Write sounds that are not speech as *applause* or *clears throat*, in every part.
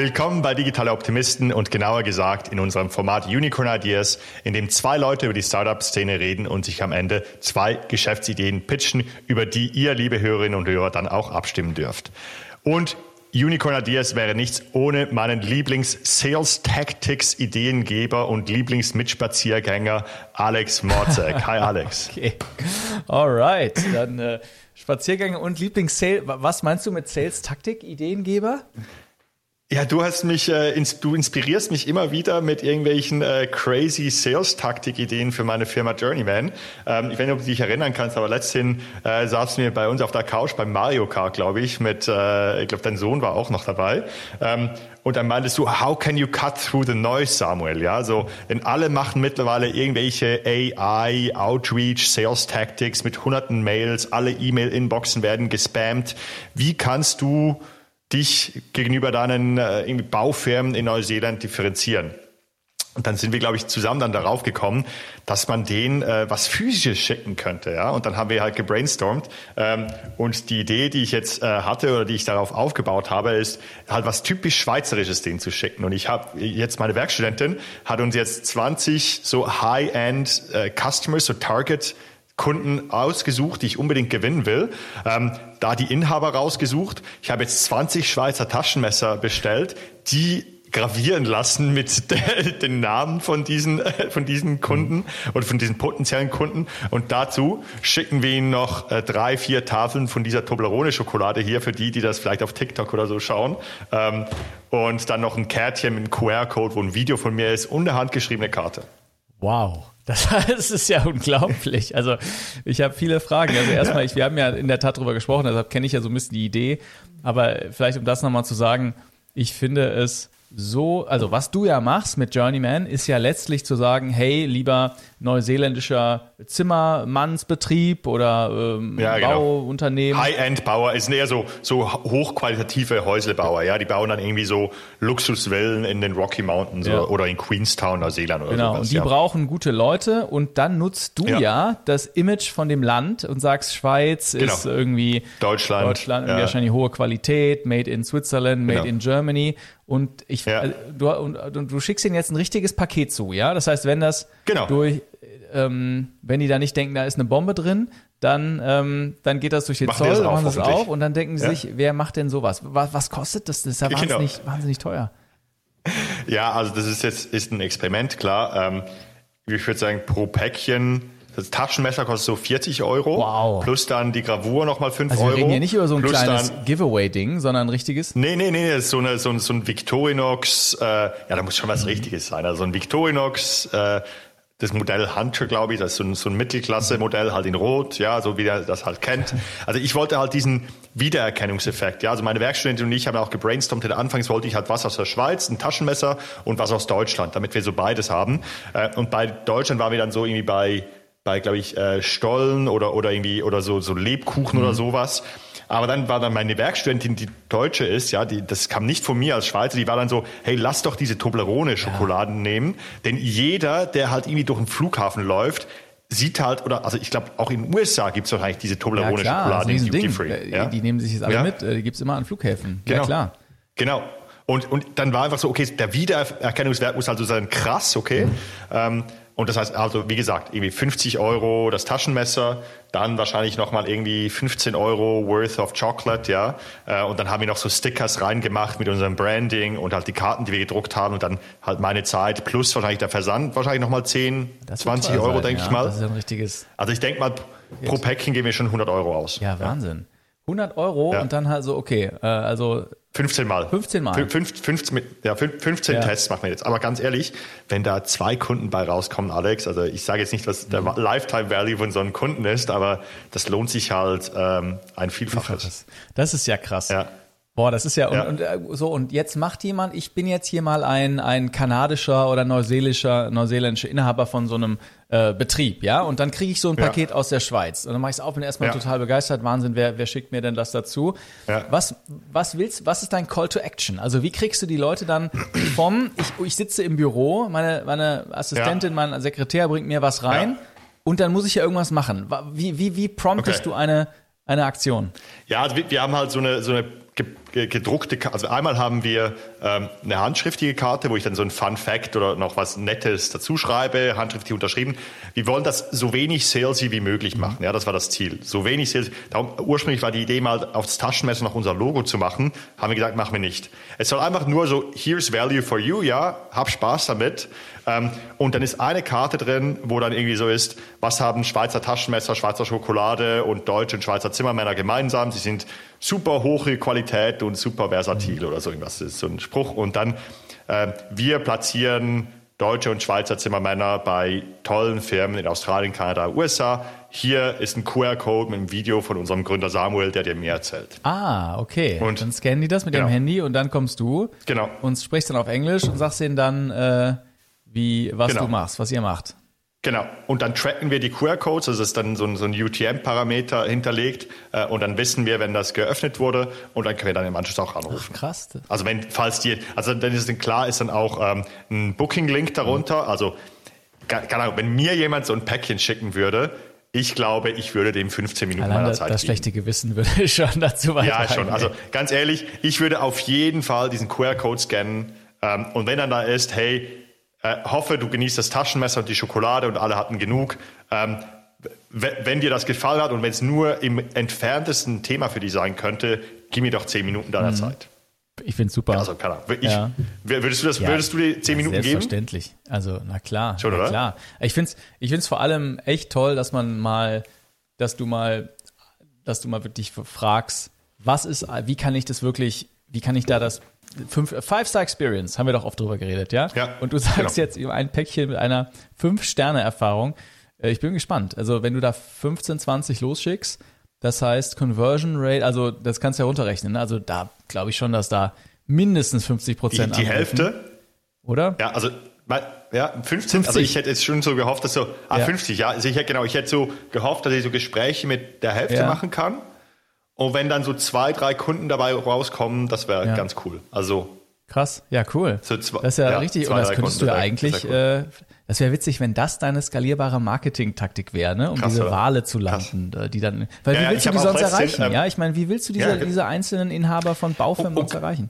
Willkommen bei Digitale Optimisten und genauer gesagt in unserem Format Unicorn Ideas, in dem zwei Leute über die Startup-Szene reden und sich am Ende zwei Geschäftsideen pitchen, über die ihr, liebe Hörerinnen und Hörer, dann auch abstimmen dürft. Und Unicorn Ideas wäre nichts ohne meinen Lieblings-Sales-Tactics-Ideengeber und Lieblings-Mitspaziergänger Alex Morzek. Hi *laughs* Alex. Okay, alright. Dann äh, Spaziergänge und Lieblings-Sales. Was meinst du mit Sales-Taktik-Ideengeber? Ja, du hast mich, äh, ins, du inspirierst mich immer wieder mit irgendwelchen äh, crazy Sales-Taktik-Ideen für meine Firma Journeyman. Ähm, ich weiß nicht, ob du dich erinnern kannst, aber letzthin äh, saßen wir bei uns auf der Couch beim Mario Kart, glaube ich, mit, äh, ich glaube, dein Sohn war auch noch dabei. Ähm, und dann meintest du, how can you cut through the noise, Samuel? Ja, so, denn alle machen mittlerweile irgendwelche AI, Outreach, Sales Tactics mit hunderten Mails, alle E-Mail-Inboxen werden gespammt. Wie kannst du dich gegenüber deinen äh, Baufirmen in Neuseeland differenzieren. Und dann sind wir, glaube ich, zusammen dann darauf gekommen, dass man denen äh, was Physisches schicken könnte. Ja? Und dann haben wir halt gebrainstormt. Ähm, und die Idee, die ich jetzt äh, hatte oder die ich darauf aufgebaut habe, ist halt was typisch Schweizerisches denen zu schicken. Und ich habe jetzt meine Werkstudentin hat uns jetzt 20 so High-End äh, Customers, so Target Kunden ausgesucht, die ich unbedingt gewinnen will. Ähm, da die Inhaber rausgesucht. Ich habe jetzt 20 Schweizer Taschenmesser bestellt, die gravieren lassen mit *laughs* den Namen von diesen, von diesen Kunden oder von diesen potenziellen Kunden. Und dazu schicken wir ihnen noch äh, drei, vier Tafeln von dieser Toblerone-Schokolade hier für die, die das vielleicht auf TikTok oder so schauen. Ähm, und dann noch ein Kärtchen mit einem QR-Code, wo ein Video von mir ist und eine handgeschriebene Karte. Wow. *laughs* Das, ist ja unglaublich. Also ich habe viele Fragen. Also erstmal, ich, wir haben ja in der Tat drüber gesprochen, deshalb kenne ich ja so ein bisschen die Idee. Aber vielleicht, um das nochmal zu sagen, ich finde es so, also was du ja machst mit Journeyman, ist ja letztlich zu sagen, hey, lieber neuseeländischer Zimmermannsbetrieb oder ähm, ja, genau. Bauunternehmen. High-End-Bauer ist eher so, so hochqualitative Häuslebauer, ja. Die bauen dann irgendwie so Luxusvillen in den Rocky Mountains ja. oder, in Queenstown, Neuseeland oder Genau, sowas, und die ja. brauchen gute Leute und dann nutzt du ja, das Image von dem Land und sagst, Schweiz genau. ist irgendwie Deutschland, Deutschland irgendwie wahrscheinlich hohe Qualität, made in Switzerland, made genau. in Germany und ich, ja. also, du, und, du schickst ihnen jetzt ein richtiges Paket zu, ja? Das heißt, wenn das genau. durch, ähm, wenn die da nicht denken, da ist eine Bombe drin, dann, ähm, dann geht das durch den machen Zoll, machen das auf und dann denken sie ja. sich, wer macht denn sowas? Was, was kostet das? Das ist ja genau. wahnsinnig, wahnsinnig teuer. Ja, also das ist jetzt ist ein Experiment, klar. Ähm, ich würde sagen, pro Päckchen das Taschenmesser kostet so 40 Euro. Wow. Plus dann die Gravur nochmal 5 also Euro. Wir reden hier nicht über so ein kleines Giveaway-Ding, sondern ein richtiges? Nee, nee, nee, das ist so, eine, so, ein, so ein Victorinox, äh, ja, da muss schon was Richtiges sein. Also ein Victorinox, äh, das Modell Hunter, glaube ich, das ist so ein, so ein Mittelklasse-Modell, halt in Rot, ja, so wie er das halt kennt. *laughs* Also ich wollte halt diesen Wiedererkennungseffekt, ja, also meine Werkstudentin und ich haben auch gebrainstormt, denn anfangs wollte ich halt was aus der Schweiz, ein Taschenmesser und was aus Deutschland, damit wir so beides haben. Äh, und bei Deutschland waren wir dann so irgendwie bei bei, glaube ich, äh, Stollen oder, oder irgendwie, oder so, so Lebkuchen mhm. oder sowas. Aber dann war dann meine Werkstudentin, die Deutsche ist, ja, die, das kam nicht von mir als Schweizer, die war dann so, hey, lass doch diese Toblerone-Schokoladen ja. nehmen. Denn jeder, der halt irgendwie durch den Flughafen läuft, sieht halt, oder also ich glaube, auch in den USA gibt es wahrscheinlich diese Toblerone-Schokolade ja, in Duty Free. Äh, ja? Die nehmen sich jetzt alle ja? mit, äh, die gibt es immer an Flughäfen. Genau. Ja, klar. Genau. Und, und dann war einfach so, okay, der Wiedererkennungswert muss also sein, krass, okay. Mhm. Ähm, und das heißt also, wie gesagt, irgendwie 50 Euro das Taschenmesser, dann wahrscheinlich nochmal irgendwie 15 Euro worth of Chocolate, ja. Äh, und dann haben wir noch so Stickers reingemacht mit unserem Branding und halt die Karten, die wir gedruckt haben und dann halt meine Zeit plus wahrscheinlich der Versand, wahrscheinlich nochmal 10, das 20 Euro, denke ja, ich mal. Das ist ein richtiges. Also ich denke mal, pro Päckchen geben wir schon 100 Euro aus. Ja, Wahnsinn. 100 Euro ja. und dann halt so, okay, äh, also 15 Mal. 15 Mal. 15, 15, ja, 15 ja. Tests machen wir jetzt. Aber ganz ehrlich, wenn da zwei Kunden bei rauskommen, Alex, also ich sage jetzt nicht, was der mhm. Lifetime Value von so einem Kunden ist, aber das lohnt sich halt ähm, ein Vielfaches. Das ist ja krass. Ja. Boah, das ist ja, ja. Und, und, äh, so, und jetzt macht jemand, ich bin jetzt hier mal ein, ein kanadischer oder neuseelischer, neuseeländischer Inhaber von so einem äh, Betrieb, ja, und dann kriege ich so ein Paket ja. aus der Schweiz. Und dann mache ich es auf und erstmal ja. total begeistert. Wahnsinn, wer, wer schickt mir denn das dazu? Was, was willst, was ist dein Call to Action? Also wie kriegst du die Leute dann *clears throat* vom, ich, ich sitze im Büro, meine, meine Assistentin, mein Sekretär bringt mir was rein und dann muss ich ja irgendwas machen. Wie, wie, wie promptest okay. du eine, eine Aktion? Ja, also wir, wir haben halt so eine, so eine gedruckte, also einmal haben wir ähm, eine handschriftliche Karte, wo ich dann so ein Fun Fact oder noch was Nettes dazu schreibe, handschriftlich unterschrieben. Wir wollen das so wenig salesy wie möglich machen. Ja, das war das Ziel. So wenig salesy. Darum, ursprünglich war die Idee mal aufs Taschenmesser noch unser Logo zu machen. Haben wir gesagt, machen wir nicht. Es soll einfach nur so, here's value for you, ja, hab Spaß damit. Ähm, und dann ist eine Karte drin, wo dann irgendwie so ist, was haben Schweizer Taschenmesser, Schweizer Schokolade und deutsche und Schweizer Zimmermänner gemeinsam? Sie sind super hohe Qualität und super versatil oder so irgendwas. Das ist so ein Spruch. Und dann, äh, wir platzieren deutsche und Schweizer Zimmermänner bei tollen Firmen in Australien, Kanada, USA. Hier ist ein QR-Code mit einem Video von unserem Gründer Samuel, der dir mehr erzählt. Ah, okay. Und dann scannen die das mit genau. dem Handy und dann kommst du genau. und sprichst dann auf Englisch und sagst ihnen dann, äh, wie, was genau. du machst, was ihr macht. Genau. Und dann tracken wir die QR-Codes, das ist dann so ein, so ein UTM-Parameter hinterlegt äh, und dann wissen wir, wenn das geöffnet wurde und dann können wir dann im Anschluss auch anrufen. Ach, krass. Also wenn, falls die, also dann ist es klar, ist dann auch ähm, ein Booking-Link darunter. Mhm. Also keine Ahnung, wenn mir jemand so ein Päckchen schicken würde, ich glaube, ich würde dem 15 Minuten Allein meiner Zeit Das geben. schlechte Gewissen würde *laughs* schon dazu beitragen. Ja, schon. Also ganz ehrlich, ich würde auf jeden Fall diesen QR-Code scannen ähm, und wenn dann da ist, hey, äh, hoffe, du genießt das Taschenmesser und die Schokolade und alle hatten genug. Ähm, wenn dir das gefallen hat und wenn es nur im entferntesten Thema für dich sein könnte, gib mir doch zehn Minuten deiner mhm. Zeit. Ich finde es super. Also, keine Ahnung. Ich, ja. Würdest du das, ja, würdest du dir zehn Minuten selbstverständlich. geben? Selbstverständlich. Also, na klar. Schon, na oder? klar. Ich finde es ich find's vor allem echt toll, dass man mal, dass du mal, dass du mal wirklich fragst, was ist, wie kann ich das wirklich, wie kann ich da das Fünf, Five-Star-Experience, haben wir doch oft drüber geredet, ja? Ja. Und du sagst genau. jetzt über ein Päckchen mit einer Fünf-Sterne-Erfahrung. Äh, ich bin gespannt. Also, wenn du da 15, 20 losschickst, das heißt Conversion Rate, also das kannst du ja runterrechnen. Ne? Also, da glaube ich schon, dass da mindestens 50 Prozent Die, die Hälfte? Oder? Ja, also ja, 15, 50. also ich hätte jetzt schon so gehofft, dass so, ah, ja. 50, ja, also ich hätte, genau, ich hätte so gehofft, dass ich so Gespräche mit der Hälfte ja. machen kann. Und wenn dann so zwei, drei Kunden dabei rauskommen, das wäre ja. ganz cool. Also Krass, ja, cool. So zwei, das ist ja, ja richtig. Zwei, und das könntest Kunden du ja eigentlich, cool. äh, das wäre witzig, wenn das deine skalierbare Marketing-Taktik wäre, ne? um Krass, diese Wale zu landen, Krass. Äh, die dann, weil ja, wie willst du die sonst erreichen? Ähm, ja, ich meine, wie willst du diese, diese einzelnen Inhaber von Baufirmen sonst erreichen?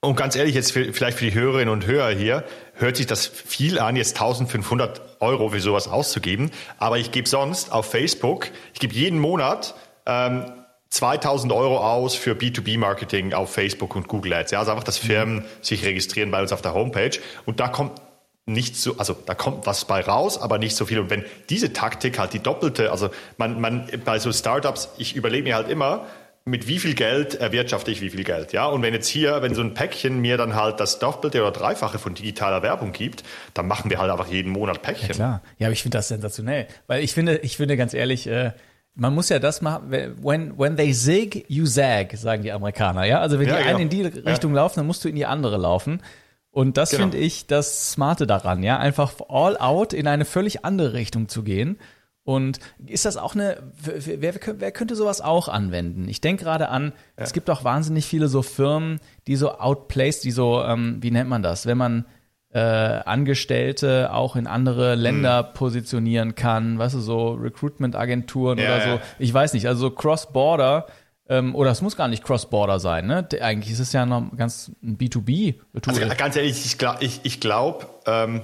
Und ganz ehrlich, jetzt vielleicht für die Hörerinnen und Hörer hier, hört sich das viel an, jetzt 1500 Euro für sowas auszugeben. Aber ich gebe sonst auf Facebook, ich gebe jeden Monat ähm, 2000 Euro aus für B2B-Marketing auf Facebook und Google Ads. Ja, also einfach, dass Firmen sich registrieren bei uns auf der Homepage und da kommt nicht so, also da kommt was bei raus, aber nicht so viel. Und wenn diese Taktik halt die doppelte, also man, man bei so Startups, ich überlege mir halt immer, mit wie viel Geld erwirtschafte ich wie viel Geld, ja? Und wenn jetzt hier, wenn so ein Päckchen mir dann halt das Doppelte oder Dreifache von digitaler Werbung gibt, dann machen wir halt einfach jeden Monat Päckchen. Ja, klar. Ja, aber ich finde das sensationell, weil ich finde, ich finde ganz ehrlich, äh, man muss ja das machen, when, when they zig, you zag, sagen die Amerikaner, ja? Also wenn ja, die genau. einen in die Richtung ja. laufen, dann musst du in die andere laufen. Und das genau. finde ich das Smarte daran, ja? Einfach all out in eine völlig andere Richtung zu gehen. Und ist das auch eine, wer, wer, könnte sowas auch anwenden? Ich denke gerade an, ja. es gibt auch wahnsinnig viele so Firmen, die so outplaced, die so, ähm, wie nennt man das? Wenn man äh, Angestellte auch in andere Länder hm. positionieren kann, weißt du, so Recruitment-Agenturen ja, oder so. Ja. Ich weiß nicht, also so Cross-Border ähm, oder es muss gar nicht Cross-Border sein, ne? Eigentlich ist es ja noch ganz ein B2B-Tool. Also ganz ehrlich, ich glaube, ich, ich glaub, ähm,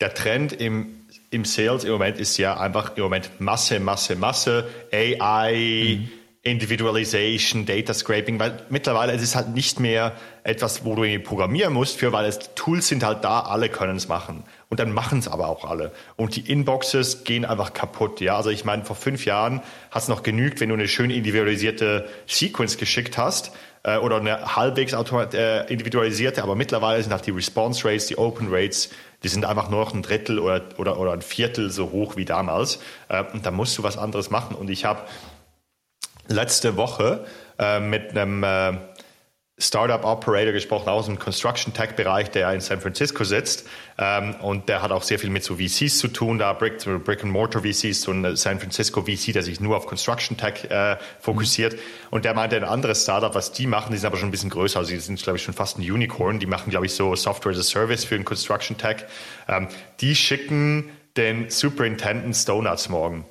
der Trend im, im Sales im Moment ist ja einfach im Moment Masse, Masse, Masse, AI, mhm Individualization, Data Scraping, weil mittlerweile es ist halt nicht mehr etwas, wo du irgendwie programmieren musst, für, weil es Tools sind halt da, alle können es machen. Und dann machen es aber auch alle. Und die Inboxes gehen einfach kaputt. Ja, also ich meine, vor fünf Jahren hat es noch genügt, wenn du eine schön individualisierte Sequence geschickt hast äh, oder eine halbwegs äh, individualisierte, aber mittlerweile sind auch die Response Rates, die Open Rates, die sind einfach nur noch ein Drittel oder, oder, oder ein Viertel so hoch wie damals. Äh, und da musst du was anderes machen. Und ich habe letzte Woche äh, mit einem äh, Startup Operator gesprochen aus dem Construction Tech Bereich, der in San Francisco sitzt. Ähm, und der hat auch sehr viel mit so VCs zu tun, da Brick, Brick and Mortar VCs, so ein San Francisco VC, der sich nur auf Construction Tech äh, fokussiert. Und der meinte, ein anderes Startup, was die machen, die sind aber schon ein bisschen größer. Also die sind, glaube ich, schon fast ein Unicorn. Die machen, glaube ich, so Software as a Service für den Construction Tech. Ähm, die schicken den Superintendent Donuts morgen.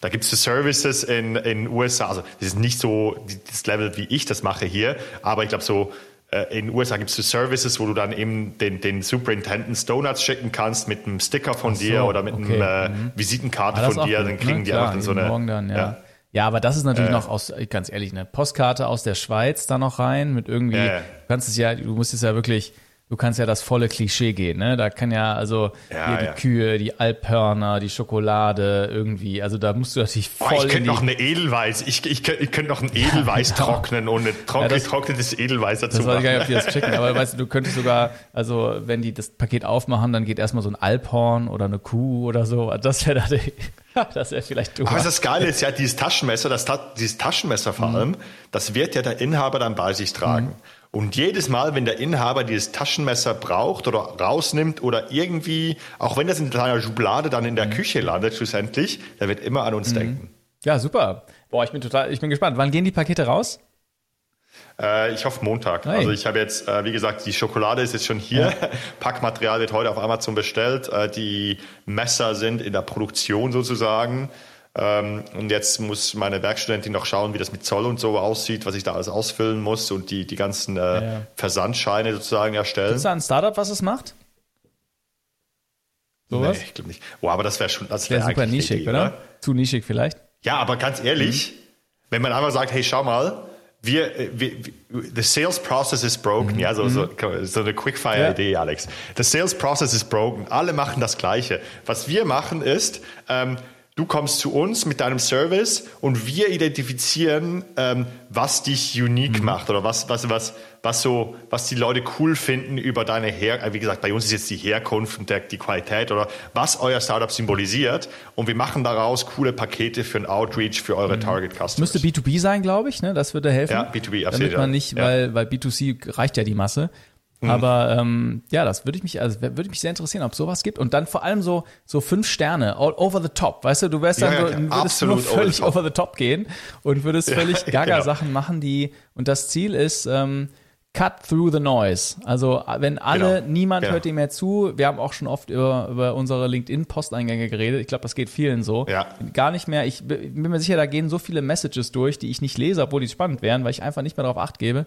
Da gibt es Services in den USA, also das ist nicht so das Level, wie ich das mache hier, aber ich glaube so äh, in den USA gibt es so Services, wo du dann eben den, den Superintendents Donuts schicken kannst mit einem Sticker von so, dir oder mit okay. einer äh, mhm. Visitenkarte von dir, dann kriegen ne? die Klar, einfach so eine. Dann, ja. ja. Ja, aber das ist natürlich äh, noch aus, ganz ehrlich, eine Postkarte aus der Schweiz da noch rein mit irgendwie, äh, du kannst es ja, du musst es ja wirklich, du kannst ja das volle Klischee gehen, ne? Da kann ja also ja, die ja. Kühe, die Alphörner, die Schokolade irgendwie, also da musst du natürlich voll. Oh, ich könnte noch eine Edelweiß, ich, ich, könnte, ich könnte noch ein Edelweiß ja, trocknen und ein trock, getrocknetes Edelweiß dazu. Das weiß ich gar nicht, ob die das checken, aber *laughs* weißt du, du könntest sogar, also wenn die das Paket aufmachen, dann geht erstmal so ein Alphorn oder eine Kuh oder so. Das wäre da *laughs* das wäre vielleicht du. Aber das Geile ist ja, dieses Taschenmesser, das, dieses Taschenmesser vor mhm. allem, das wird ja der Inhaber dann bei sich tragen. Mhm. Und jedes Mal, wenn der Inhaber dieses Taschenmesser braucht oder rausnimmt oder irgendwie, auch wenn das in einer Schublade dann in der mhm. Küche landet, schlussendlich, der wird immer an uns mhm. denken. Ja, super. Boah, ich bin total, ich bin gespannt. Wann gehen die Pakete raus? Äh, ich hoffe Montag. Hey. Also ich habe jetzt, äh, wie gesagt, die Schokolade ist jetzt schon hier. Ja. *laughs* Packmaterial wird heute auf Amazon bestellt. Äh, die Messer sind in der Produktion sozusagen. Ähm, und jetzt muss meine Werkstudentin noch schauen, wie das mit Zoll und so aussieht, was ich da alles ausfüllen muss und die, die ganzen äh, ja. Versandscheine sozusagen erstellen. Ist da ein Startup, was es macht? Sowas? Nee, ich glaube nicht. Boah, aber das wäre schon, das wäre wär super nischig, Idee, oder? oder? Zu nischig vielleicht. Ja, aber ganz ehrlich, mhm. wenn man einmal sagt, hey, schau mal, wir, wir, the sales process is broken. Mhm. Ja, so, so, mhm. so eine Quickfire-Idee, ja. Alex. The sales process is broken. Alle machen das Gleiche. Was wir machen ist, ähm, Du kommst zu uns mit deinem Service und wir identifizieren, ähm, was dich unique mhm. macht oder was, was, was, was, so, was die Leute cool finden über deine Her äh, wie gesagt, bei uns ist jetzt die Herkunft und der, die Qualität oder was euer Startup symbolisiert und wir machen daraus coole Pakete für ein Outreach für eure mhm. Target Customers. Müsste B2B sein, glaube ich, ne? Das würde helfen. Ja, B2B, absolut. Damit man nicht, ja. weil, weil B2C reicht ja die Masse. Mhm. Aber ähm, ja, das würde ich mich, also würde mich sehr interessieren, ob sowas gibt. Und dann vor allem so, so fünf Sterne, all over the top, weißt du, du wärst dann ja, so, ja, würdest nur völlig over the, over the, top gehen und würdest völlig *laughs* Gaga-Sachen genau. machen, die, und das Ziel ist, ähm, cut through the noise. Also wenn alle, genau. niemand genau. hört dir mehr zu, wir haben auch schon oft über, über unsere LinkedIn-Posteingänge geredet. Ich glaube, das geht vielen so. Ja. Gar nicht mehr, ich bin mir sicher, da gehen so viele Messages durch, die ich nicht lese, obwohl die spannend wären, weil ich einfach nicht mehr darauf acht gebe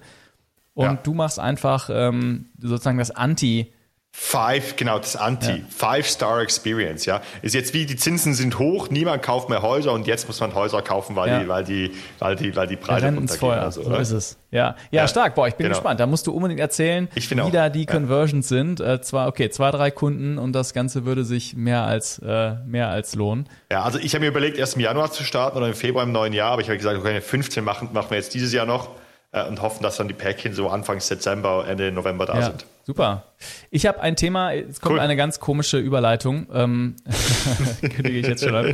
und ja. du machst einfach ähm, sozusagen das Anti- Five, genau, das Anti. Ja. Five-Star Experience, ja. Ist jetzt wie, die Zinsen sind hoch, niemand kauft mehr Häuser und jetzt muss man Häuser kaufen, weil, ja. die, weil, die, weil, die, weil die Preise runtergehen. Also, so ist es. Ja, ja, ja. stark. Boah, ich bin genau. gespannt. Da musst du unbedingt erzählen, wie auch. da die Conversions sind. Äh, zwar, okay, zwei, drei Kunden und das Ganze würde sich mehr als, äh, mehr als lohnen. Ja, also ich habe mir überlegt, erst im Januar zu starten oder im Februar im neuen Jahr, aber ich habe gesagt, okay, 15 machen, machen wir jetzt dieses Jahr noch äh, und hoffen, dass dann die Päckchen so Anfang Dezember, Ende November da ja, sind. Super. Ich habe ein Thema, es kommt cool. eine ganz komische Überleitung, ähm, *laughs* kündige ich jetzt schon an.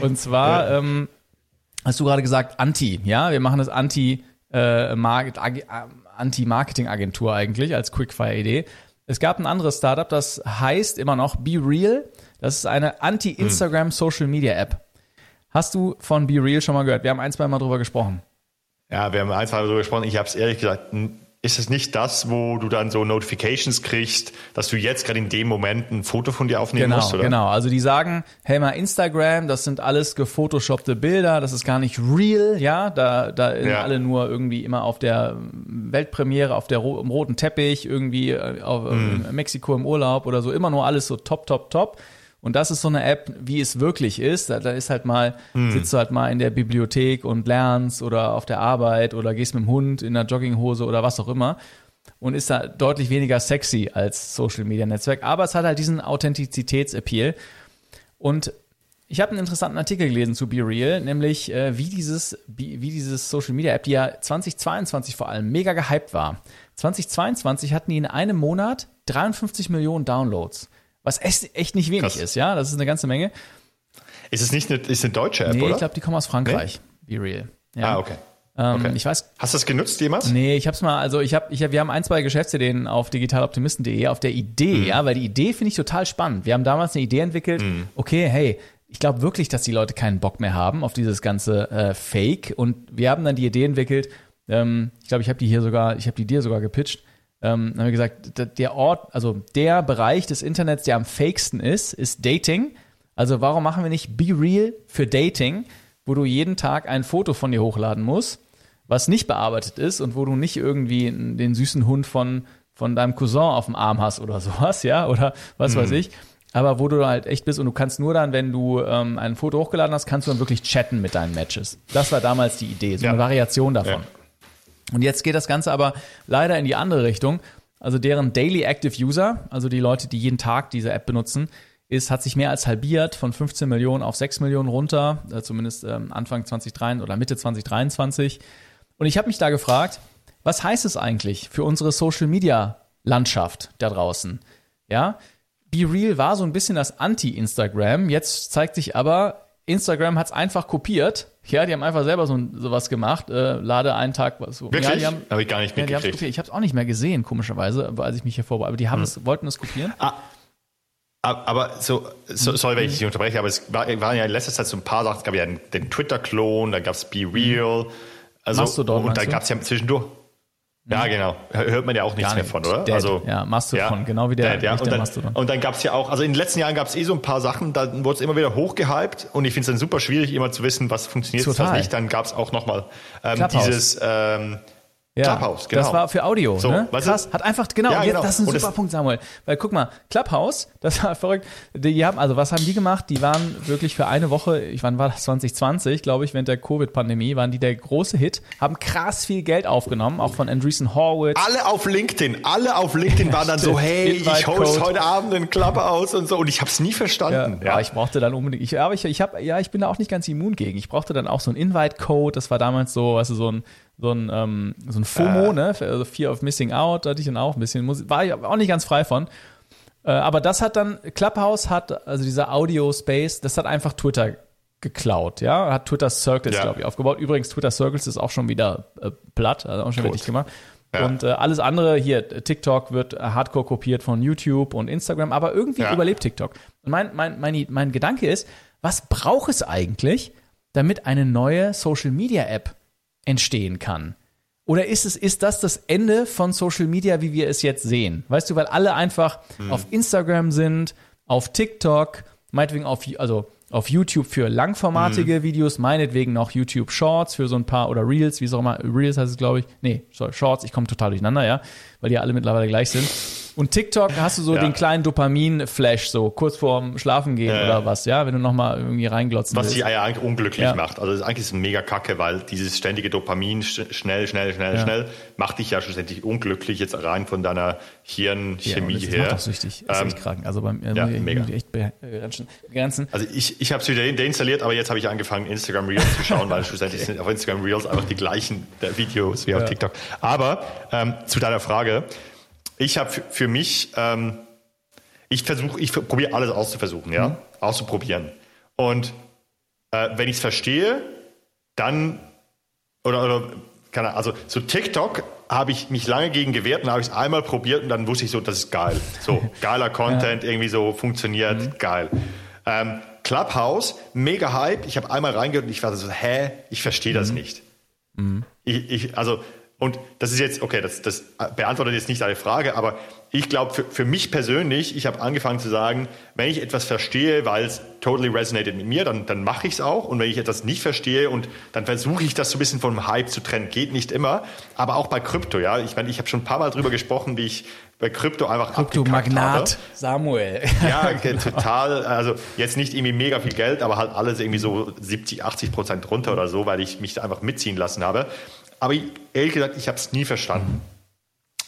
Und zwar ja. ähm, hast du gerade gesagt, Anti, ja, wir machen das Anti, äh, Anti-Marketing-Agentur eigentlich als Quickfire-Idee. Es gab ein anderes Startup, das heißt immer noch Be Real. Das ist eine Anti-Instagram Social Media App. Hast du von Be Real schon mal gehört? Wir haben ein, zwei Mal drüber gesprochen. Ja, wir haben ein, zwei Mal darüber gesprochen. Ich habe es ehrlich gesagt, ist es nicht das, wo du dann so Notifications kriegst, dass du jetzt gerade in dem Moment ein Foto von dir aufnehmen genau, musst, oder? Genau, also die sagen, hey mal Instagram, das sind alles gefotoshoppte Bilder, das ist gar nicht real, ja, da, da sind ja. alle nur irgendwie immer auf der Weltpremiere, auf der im roten Teppich, irgendwie äh, auf, mm. Mexiko im Urlaub oder so, immer nur alles so top, top, top. Und das ist so eine App, wie es wirklich ist. Da, da ist halt mal, hm. sitzt du halt mal in der Bibliothek und lernst oder auf der Arbeit oder gehst mit dem Hund in der Jogginghose oder was auch immer. Und ist da deutlich weniger sexy als Social Media Netzwerk. Aber es hat halt diesen Authentizitätsappeal. Und ich habe einen interessanten Artikel gelesen zu Be Real, nämlich äh, wie dieses wie dieses Social Media App, die ja 2022 vor allem mega gehypt war. 2022 hatten die in einem Monat 53 Millionen Downloads. Was echt, echt nicht wenig Krass. ist, ja. Das ist eine ganze Menge. Ist es nicht eine, ist eine deutsche App, nee, oder? ich glaube, die kommen aus Frankreich. Nee? Be Real. Ja. Ah, okay. Ähm, okay. Ich weiß. Hast du das genutzt jemals? Nee, ich hab's mal, also ich hab, ich hab, wir haben ein, zwei Geschäftsideen auf digitaloptimisten.de auf der Idee, mhm. ja, weil die Idee finde ich total spannend. Wir haben damals eine Idee entwickelt, mhm. okay, hey, ich glaube wirklich, dass die Leute keinen Bock mehr haben auf dieses ganze äh, Fake und wir haben dann die Idee entwickelt, ähm, ich glaube, ich habe die hier sogar, ich habe die dir sogar gepitcht, ähm, haben wir gesagt, der Ort, also der Bereich des Internets, der am fakesten ist, ist Dating. Also warum machen wir nicht Be Real für Dating, wo du jeden Tag ein Foto von dir hochladen musst, was nicht bearbeitet ist und wo du nicht irgendwie den süßen Hund von, von deinem Cousin auf dem Arm hast oder *laughs* sowas, ja, oder was mhm. weiß ich. Aber wo du halt echt bist und du kannst nur dann, wenn du ähm, ein Foto hochgeladen hast, kannst du dann wirklich chatten mit deinen Matches. Das war damals die Idee, so ja. eine Variation davon. Ja. Und jetzt geht das Ganze aber leider in die andere Richtung. Also deren Daily Active User, also die Leute, die jeden Tag diese App benutzen, ist, hat sich mehr als halbiert von 15 Millionen auf 6 Millionen runter, äh, zumindest ähm, Anfang 2023 oder Mitte 2023. Und ich habe mich da gefragt, was heißt es eigentlich für unsere Social Media Landschaft da draußen? Ja, Be Real war so ein bisschen das Anti-Instagram. Jetzt zeigt sich aber, Instagram hat es einfach kopiert. Ja, die haben einfach selber so sowas gemacht. Äh, lade einen Tag was so. Wirklich? Ja, habe ich gar nicht mitgekriegt. Ja, ich habe es auch nicht mehr gesehen, komischerweise, als ich mich hier vorbereite. Aber die haben hm. es, wollten es kopieren. Ah, aber so, so sorry, wenn ich dich unterbreche, aber es war, waren ja in letzter Zeit so ein paar Sachen. Es gab ja den, den Twitter-Klon, dann gab es Be Real. Also, Mastodon, und dann gab es ja zwischendurch. Ja, genau. Hört man ja auch nichts mehr von, oder? Dead. Also, ja, Mastodon, ja, genau wie der, Dead, ja. und, dann, Mastodon. Und dann gab es ja auch, also in den letzten Jahren gab es eh so ein paar Sachen, da wurde es immer wieder hochgehypt und ich finde es dann super schwierig, immer zu wissen, was funktioniert, Total. was nicht. Dann gab es auch nochmal ähm, dieses ähm, ja, Clubhouse, genau. Das war für Audio. So, ne? Krass, hat einfach, genau, ja, genau. das ist ein und super Punkt, Samuel. Weil guck mal, Clubhouse, *laughs* das war verrückt. Die haben, also was haben die gemacht? Die waren wirklich für eine Woche, ich wann war das 2020, glaube ich, während der Covid-Pandemie, waren die der große Hit, haben krass viel Geld aufgenommen, auch von Andreessen Horwitz. Alle auf LinkedIn, alle auf LinkedIn waren dann so, hey, ich host heute Abend einen Clubhouse und so und ich habe es nie verstanden. Ja, ja, ich brauchte dann unbedingt, ich, aber ich, ich habe, ja, ich bin da auch nicht ganz immun gegen. Ich brauchte dann auch so einen Invite-Code, das war damals so, du, so ein so ein, ähm, so ein FOMO, äh. ne? Also Fear of Missing Out, da hatte ich dann auch ein bisschen, war ich auch nicht ganz frei von. Äh, aber das hat dann, Clubhouse hat, also dieser Audio-Space, das hat einfach Twitter geklaut, ja, hat Twitter Circles, ja. glaube ich, aufgebaut. Übrigens, Twitter Circles ist auch schon wieder äh, platt, also auch schon fertig gemacht. Ja. Und äh, alles andere hier, TikTok wird hardcore kopiert von YouTube und Instagram, aber irgendwie ja. überlebt TikTok. Und mein, mein, mein, mein Gedanke ist, was braucht es eigentlich, damit eine neue Social Media App entstehen kann? Oder ist es, ist das das Ende von Social Media, wie wir es jetzt sehen? Weißt du, weil alle einfach hm. auf Instagram sind, auf TikTok, meinetwegen auf, also auf YouTube für langformatige mhm. Videos, meinetwegen noch YouTube Shorts für so ein paar oder Reels, wie es auch immer, Reels heißt es, glaube ich. Nee, Shorts, ich komme total durcheinander, ja, weil die alle mittlerweile gleich sind. Und TikTok hast du so ja. den kleinen Dopamin-Flash, so kurz vorm Schlafen gehen äh, oder was, ja, wenn du nochmal irgendwie reinglotzen Was willst. die eigentlich unglücklich ja. macht. Also das ist eigentlich ein mega Kacke, weil dieses ständige Dopamin, schnell, schnell, schnell, ja. schnell, macht dich ja schlussendlich unglücklich, jetzt rein von deiner Hirnchemie ja, her. Das macht auch süchtig, ist ähm, echt krank. Also beim ja, muss ich, mega. echt begrenzen. Also ich, ich habe es wieder deinstalliert, aber jetzt habe ich angefangen, Instagram Reels zu schauen, weil *laughs* schlussendlich okay. sind auf Instagram Reels einfach die gleichen Videos wie auf TikTok. Aber ähm, zu deiner Frage, ich habe für mich, ähm, ich versuche, ich probiere alles auszuversuchen, ja, mhm. auszuprobieren. Und äh, wenn ich es verstehe, dann oder, oder keine Ahnung, also so TikTok habe ich mich lange gegen gewehrt und habe ich es einmal probiert und dann wusste ich so, das ist geil. So *laughs* geiler Content, ja. irgendwie so funktioniert, mhm. geil. Ähm, Clubhouse, mega Hype. Ich habe einmal reingehört und ich war so, hä, ich verstehe das mhm. nicht. Mhm. Ich, ich, also und das ist jetzt, okay, das, das beantwortet jetzt nicht deine Frage, aber ich glaube, für, für mich persönlich, ich habe angefangen zu sagen, wenn ich etwas verstehe, weil es totally resonated mit mir, dann, dann mache ich es auch. Und wenn ich etwas nicht verstehe und dann versuche ich das so ein bisschen vom Hype zu trennen. Geht nicht immer, aber auch bei Krypto, ja. Ich meine, ich habe schon ein paar Mal drüber gesprochen, wie ich bei Krypto einfach Krypto-Magnat Samuel. Ja, *laughs* total. Also jetzt nicht irgendwie mega viel Geld, aber halt alles irgendwie so 70, 80 Prozent runter oder so, weil ich mich da einfach mitziehen lassen habe. Aber ehrlich gesagt, ich habe es nie verstanden.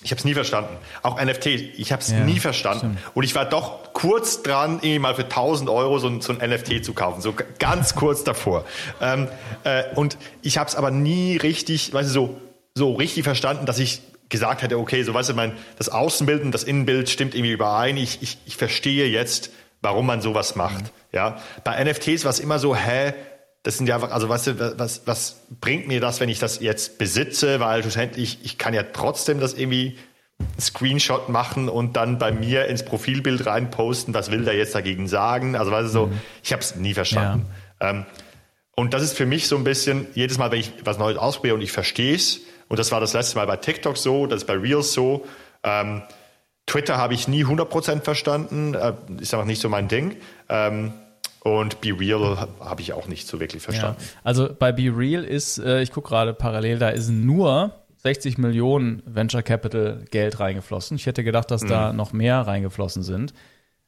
Ich habe es nie verstanden. Auch NFT, ich habe es ja, nie verstanden. Stimmt. Und ich war doch kurz dran, irgendwie mal für 1000 Euro so ein, so ein NFT zu kaufen. So ganz *laughs* kurz davor. Ähm, äh, und ich habe es aber nie richtig, weißt du, so, so richtig verstanden, dass ich gesagt hätte, okay, so weißt du, mein, das Außenbild und das Innenbild stimmt irgendwie überein. Ich, ich, ich verstehe jetzt, warum man sowas macht. Mhm. Ja, bei NFTs war es immer so, hä, das sind ja einfach, also weißt du, was, was bringt mir das, wenn ich das jetzt besitze? Weil schlussendlich, ich kann ja trotzdem das irgendwie Screenshot machen und dann bei mir ins Profilbild reinposten, was will der jetzt dagegen sagen? Also weißt du, so, mhm. ich habe es nie verstanden. Ja. Ähm, und das ist für mich so ein bisschen, jedes Mal, wenn ich was Neues ausprobiere und ich verstehe es, und das war das letzte Mal bei TikTok so, das ist bei Reels so, ähm, Twitter habe ich nie 100% verstanden, äh, ist einfach nicht so mein Ding. Ähm, Und Be Real habe ich auch nicht so wirklich verstanden. Ja, also bei Be Real ist, äh, ich gucke gerade parallel, da ist nur 60 Millionen Venture Capital Geld reingeflossen. Ich hätte gedacht, dass mhm. da noch mehr reingeflossen sind.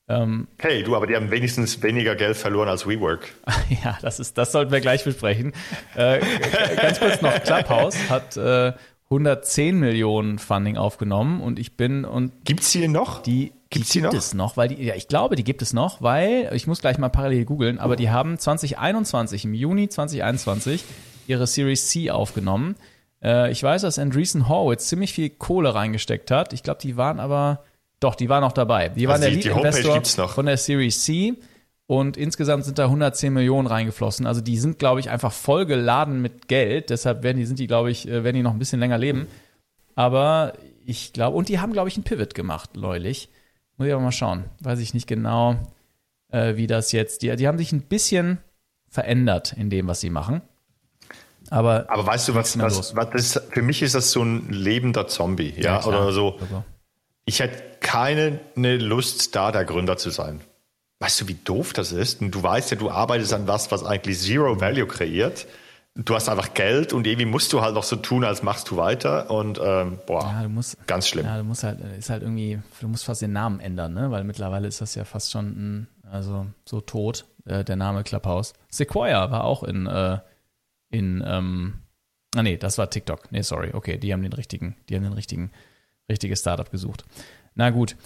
Ähm, hey, du, aber die haben wenigstens weniger Geld verloren als WeWork. *laughs* ja, das ist, das sollten wir gleich besprechen. Äh, *laughs* ganz kurz noch, Clubhouse hat äh, 110 Millionen Funding aufgenommen und ich bin und gibt's die noch? Die Gibt's die, die gibt noch? es noch, weil die, ja, ich glaube, die gibt es noch, weil, ich muss gleich mal parallel googeln, aber die haben 2021, im Juni 2021, ihre Series C aufgenommen. Äh, ich weiß, dass Andreessen Horowitz ziemlich viel Kohle reingesteckt hat. Ich glaube, die waren aber, doch, die waren noch dabei. Die waren also der Lead-Investor von der Series C und insgesamt sind da 110 Millionen reingeflossen. Also die sind, glaube ich, einfach voll geladen mit Geld. Deshalb werden die, sind die, glaube ich, äh, werden die noch ein bisschen länger leben. Aber ich glaube, und die haben, glaube ich, einen Pivot gemacht, neulich. Muss ich aber mal schauen. Weiß ich nicht genau, äh, wie das jetzt. Die, die haben sich ein bisschen verändert in dem, was sie machen. Aber, aber weißt du, was, was, was das, für mich ist das so ein lebender Zombie, ja, ja oder so. Also. Ich hätte keine Lust, da der Gründer zu sein. Weißt du, wie doof das ist? Und du weißt ja, du arbeitest an was, was eigentlich Zero Value kreiert du hast einfach Geld und irgendwie musst du halt noch so tun, als machst du weiter und ähm, boah, ja, du musst, ganz schlimm. Ja, du musst halt, ist halt irgendwie, du musst fast den Namen ändern, ne? Weil mittlerweile ist das ja fast schon ein, also so tot, äh, der Name Clubhouse. Sequoia war auch in, äh, in, ähm, ah nee, das war TikTok. Nee, sorry, okay, die haben den richtigen, die haben den richtigen, richtiges Startup gesucht. Na gut.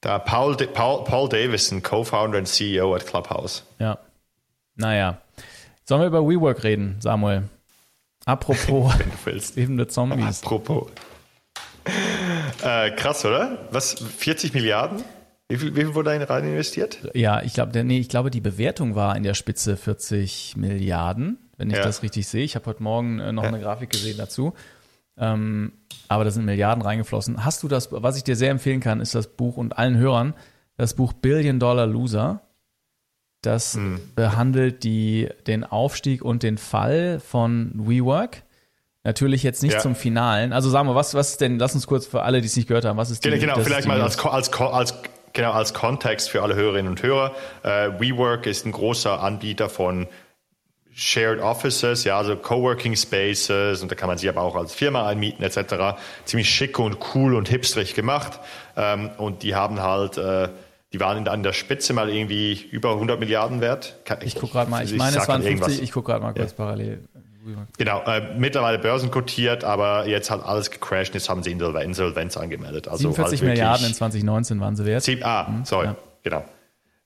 Da Paul, Paul, Paul Davison, Co-Founder und CEO at Clubhouse. Ja. Naja. Sollen wir über WeWork reden, Samuel? Apropos *laughs* Wenn du willst. lebende Zombies. Apropos. Äh, krass, oder? Was? 40 Milliarden? Wie viel, wie viel wurde da rein investiert? Ja, ich glaube, nee, ich glaube, die Bewertung war in der Spitze 40 Milliarden, wenn ich ja. das richtig sehe. Ich habe heute Morgen äh, noch ja. eine Grafik gesehen dazu. Ähm, aber da sind Milliarden reingeflossen. Hast du das, was ich dir sehr empfehlen kann, ist das Buch und allen Hörern, das Buch Billion Dollar Loser das hm. behandelt die, den Aufstieg und den Fall von WeWork. Natürlich jetzt nicht ja. zum Finalen. Also sagen wir, was, was ist denn, lass uns kurz für alle, die es nicht gehört haben, was ist die, Genau, genau vielleicht mal als, als, als, genau, als Kontext für alle Hörerinnen und Hörer. Uh, WeWork ist ein großer Anbieter von Shared Offices, ja, also Coworking Spaces und da kann man sich aber auch als Firma einmieten etc. Ziemlich schick und cool und hipstrig gemacht ähm, und die haben halt äh, die waren an der Spitze mal irgendwie über 100 Milliarden wert. Ich, ich gucke gerade mal, ich, ich meine, es waren 50, ich gucke gerade mal kurz ja. parallel. Genau, äh, mittlerweile börsenkotiert, aber jetzt hat alles gecrashed, jetzt haben sie Insolvenz angemeldet. Also 47 halt Milliarden in 2019 waren sie wert. Sieb, ah, mhm, sorry, ja. genau.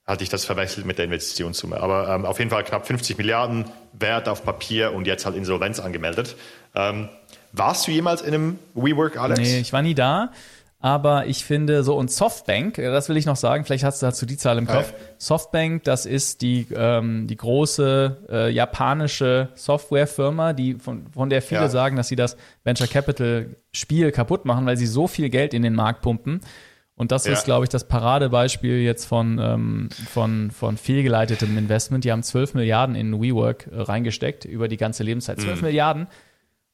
Hatte ich das verwechselt mit der Investitionssumme. Aber ähm, auf jeden Fall knapp 50 Milliarden wert auf Papier und jetzt halt Insolvenz angemeldet. Ähm, warst du jemals in einem WeWork, Alex? Nee, ich war nie da. Aber ich finde so, und Softbank, äh, das will ich noch sagen, vielleicht hast du dazu die Zahl im Kopf. Softbank, das ist die, ähm, die große äh, japanische Softwarefirma, die von, von der viele ja. sagen, dass sie das Venture Capital Spiel kaputt machen, weil sie so viel Geld in den Markt pumpen. Und das ja. ist, glaube ich, das Paradebeispiel jetzt von, ähm, von, von fehlgeleitetem Investment. Die haben 12 Milliarden in WeWork äh, reingesteckt über die ganze Lebenszeit. 12 mhm. Milliarden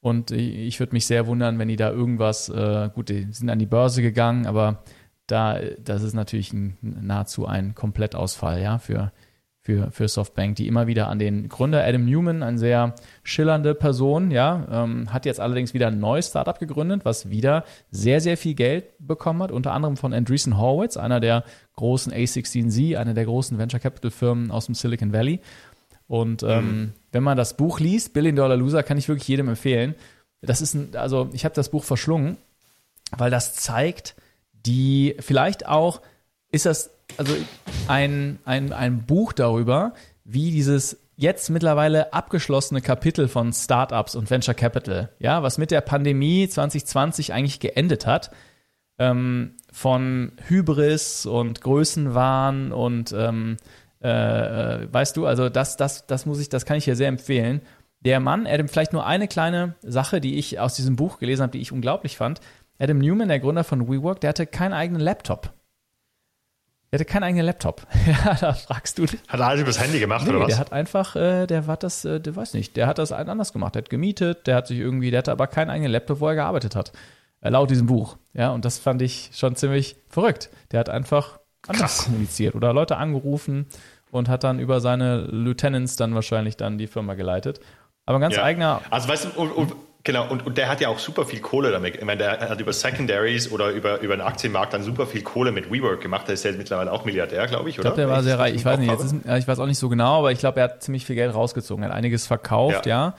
und ich würde mich sehr wundern, wenn die da irgendwas, äh, gut, die sind an die Börse gegangen, aber da, das ist natürlich ein, nahezu ein Komplettausfall, ja, für, für, für Softbank, die immer wieder an den Gründer Adam Newman, eine sehr schillernde Person, ja, ähm, hat jetzt allerdings wieder ein neues Startup gegründet, was wieder sehr, sehr viel Geld bekommen hat, unter anderem von Andreessen Horowitz, einer der großen A16Z, einer der großen Venture Capital Firmen aus dem Silicon Valley. Und ähm, mhm. wenn man das Buch liest, Billion Dollar Loser, kann ich wirklich jedem empfehlen. Das ist ein, also ich habe das Buch verschlungen, weil das zeigt, die vielleicht auch ist das also ein, ein, ein Buch darüber, wie dieses jetzt mittlerweile abgeschlossene Kapitel von Startups und Venture Capital, ja, was mit der Pandemie 2020 eigentlich geendet hat, ähm, von Hybris und Größenwahn und ähm, äh, äh, weißt du, also das, das, das muss ich, das kann ich hier sehr empfehlen. Der Mann, Adam, vielleicht nur eine kleine Sache, die ich aus diesem Buch gelesen habe, die ich unglaublich fand. Adam Newman, der Gründer von WeWork, der hatte keinen eigenen Laptop. Der hatte keinen eigenen Laptop. *laughs* ja, da fragst du dich. Hat er alles übers Handy gemacht, nee, oder was? Der hat einfach, äh, der hat das, äh, der weiß nicht, der hat das anders gemacht. Der hat gemietet, der hat sich irgendwie, der hatte aber keinen eigenen Laptop, wo er gearbeitet hat. Äh, laut diesem Buch. Ja, und das fand ich schon ziemlich verrückt. Der hat einfach anders Krass. kommuniziert oder Leute angerufen und hat dann über seine Lieutenants dann wahrscheinlich dann die Firma geleitet. Aber ein ganz ja. eigener. Also weißt du, und, und, genau, und, und der hat ja auch super viel Kohle damit. Ich meine, der hat über Secondaries oder über, über den Aktienmarkt dann super viel Kohle mit WeWork gemacht. Der ist ja mittlerweile auch Milliardär, glaube ich, oder? Ich glaube, der war sehr reich. Ich weiß nicht, ist, ich weiß auch nicht so genau, aber ich glaube, er hat ziemlich viel Geld rausgezogen. Er hat einiges verkauft, ja. ja.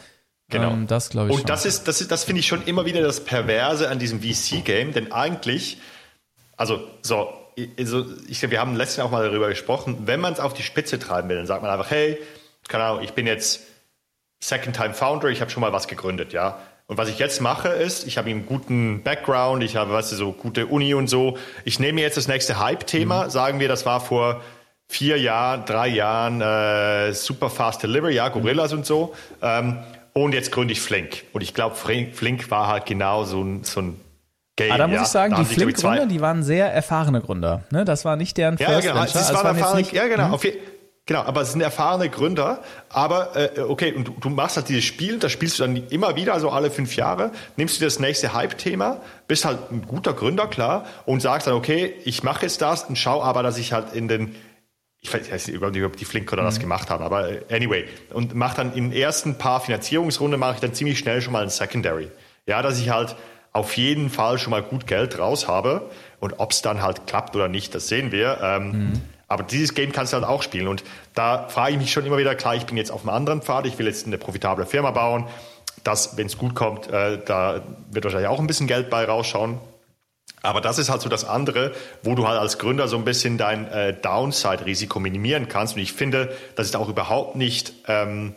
Genau. Ähm, das glaube ich. Und schon. das ist, das ist, das finde ich schon immer wieder das Perverse an diesem VC-Game, denn eigentlich, also so, also ich, wir haben letztes Jahr auch mal darüber gesprochen, wenn man es auf die Spitze treiben will, dann sagt man einfach, hey, keine Ahnung, ich bin jetzt Second-Time-Founder, ich habe schon mal was gegründet, ja. Und was ich jetzt mache, ist, ich habe einen guten Background, ich habe, weißt du, so gute Uni und so. Ich nehme jetzt das nächste Hype-Thema, mhm. sagen wir, das war vor vier Jahren, drei Jahren äh, Super Fast Delivery, ja, Gorillas mhm. und so. Ähm, und jetzt gründe ich Flink. Und ich glaube, Flink, Flink war halt genau so ein, so ein Game. Aber da muss ja. ich sagen, die Flink-Gründer, die waren sehr erfahrene Gründer. Ne? Das war nicht deren ja, First genau. Venture. Also waren erfahrene, ja, genau. Hm? Genau, aber es sind erfahrene Gründer. Aber äh, okay, und du, du machst halt dieses Spiel, das spielst du dann immer wieder, so alle fünf Jahre, nimmst du das nächste Hype-Thema, bist halt ein guter Gründer, klar, und sagst dann, okay, ich mache jetzt das und schau aber, dass ich halt in den ich weiß nicht, ob die Flink oder mhm. das gemacht haben, aber äh, anyway. Und mach dann in den ersten paar Finanzierungsrunden mache ich dann ziemlich schnell schon mal ein Secondary. Ja, dass ich halt auf jeden Fall schon mal gut Geld raus habe. Und ob es dann halt klappt oder nicht, das sehen wir. Ähm, mhm. Aber dieses Game kannst du halt auch spielen. Und da frage ich mich schon immer wieder, klar, ich bin jetzt auf einem anderen Pfad, ich will jetzt eine profitable Firma bauen. Das, wenn es gut kommt, äh, da wird wahrscheinlich auch ein bisschen Geld bei rausschauen. Aber das ist halt so das andere, wo du halt als Gründer so ein bisschen dein äh, Downside-Risiko minimieren kannst. Und ich finde, das ist auch überhaupt nicht ähm,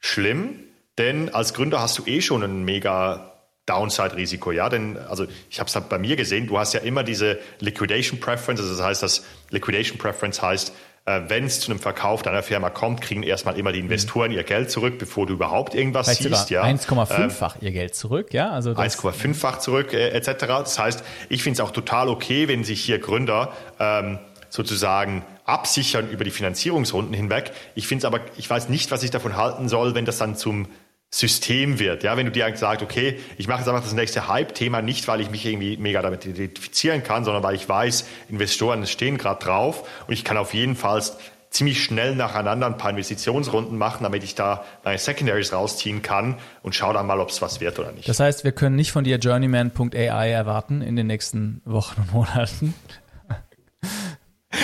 schlimm, denn als Gründer hast du eh schon ein mega Downside-Risiko, ja, denn also ich habe es halt bei mir gesehen, du hast ja immer diese Liquidation Preference, also das heißt, das Liquidation Preference heißt, äh, wenn es zu einem Verkauf deiner Firma kommt, kriegen erstmal immer die Investoren ihr Geld zurück, bevor du überhaupt irgendwas heißt siehst. Ja. 1,5-fach ähm, ihr Geld zurück, ja? Also 1,5-fach zurück äh, etc. Das heißt, ich finde es auch total okay, wenn sich hier Gründer ähm, sozusagen absichern über die Finanzierungsrunden hinweg. Ich finde es aber, ich weiß nicht, was ich davon halten soll, wenn das dann zum System wird. Ja, wenn du dir sagst, okay, ich mache jetzt einfach das nächste Hype-Thema nicht, weil ich mich irgendwie mega damit identifizieren kann, sondern weil ich weiß, Investoren stehen gerade drauf und ich kann auf jeden Fall ziemlich schnell nacheinander ein paar Investitionsrunden machen, damit ich da meine Secondaries rausziehen kann und schau dann mal, ob es was wird oder nicht. Das heißt, wir können nicht von dir journeyman.ai erwarten in den nächsten Wochen und Monaten.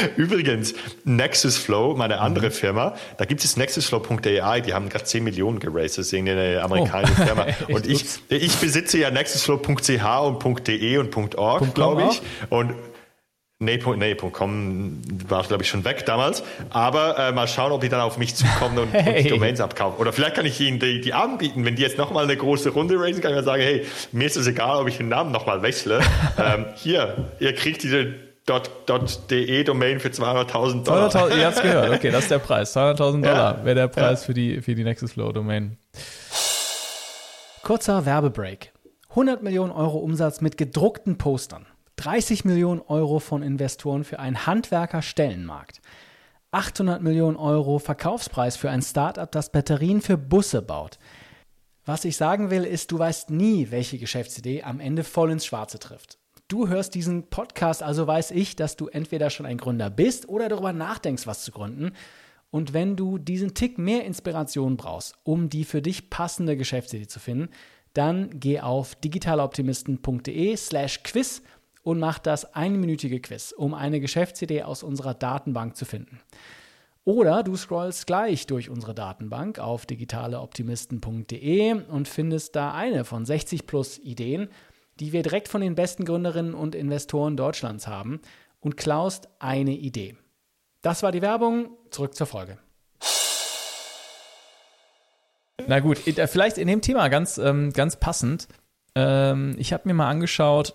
*laughs* Übrigens, Nexus Flow, meine andere mhm. Firma, da gibt es nexusflow.ai, die haben gerade 10 Millionen geraced, das ist eine amerikanische oh. Firma. *laughs* Und ich, ich besitze ja nexusflow.ch und .de und .org, glaube ich. Und Nee, nee, .com war, glaube ich, schon weg damals. Aber äh, mal schauen, ob die dann auf mich zukommen und, hey. und Domains abkaufen. Oder vielleicht kann ich ihnen die, die anbieten, wenn die jetzt nochmal eine große Runde raisen, kann ich mal sagen, hey, mir ist es egal, ob ich den Namen nochmal wechsle. *laughs* ähm, hier, ihr kriegt diese .de Domain für 200.000 Dollar. 200 ihr habt es gehört, okay, das ist der Preis. 200.000 Dollar ja, wäre der Preis ja. für, die, für die Nexus Flow Domain. Kurzer Werbebreak. 100 Millionen Euro Umsatz mit gedruckten Postern. 30 Millionen Euro von Investoren für einen Handwerker-Stellenmarkt. 800 Millionen Euro Verkaufspreis für ein Startup, das Batterien für Busse baut. Was ich sagen will, ist, du weißt nie, welche Geschäftsidee am Ende voll ins Schwarze trifft. Du hörst diesen Podcast, also weiß ich, dass du entweder schon ein Gründer bist oder darüber nachdenkst, was zu gründen. Und wenn du diesen Tick mehr Inspiration brauchst, um die für dich passende Geschäftsidee zu finden, dann geh auf digitaloptimisten.de slash quiz und mach das einminütige Quiz, um eine Geschäftsidee aus unserer Datenbank zu finden. Oder du scrollst gleich durch unsere Datenbank auf digitaleoptimisten.de und findest da eine von 60 plus Ideen, die wir direkt von den besten Gründerinnen und Investoren Deutschlands haben und klaust eine Idee. Das war die Werbung. Zurück zur Folge. Na gut, äh, vielleicht in dem Thema ganz, ähm, ganz passend. Ähm, ich habe mir mal angeschaut,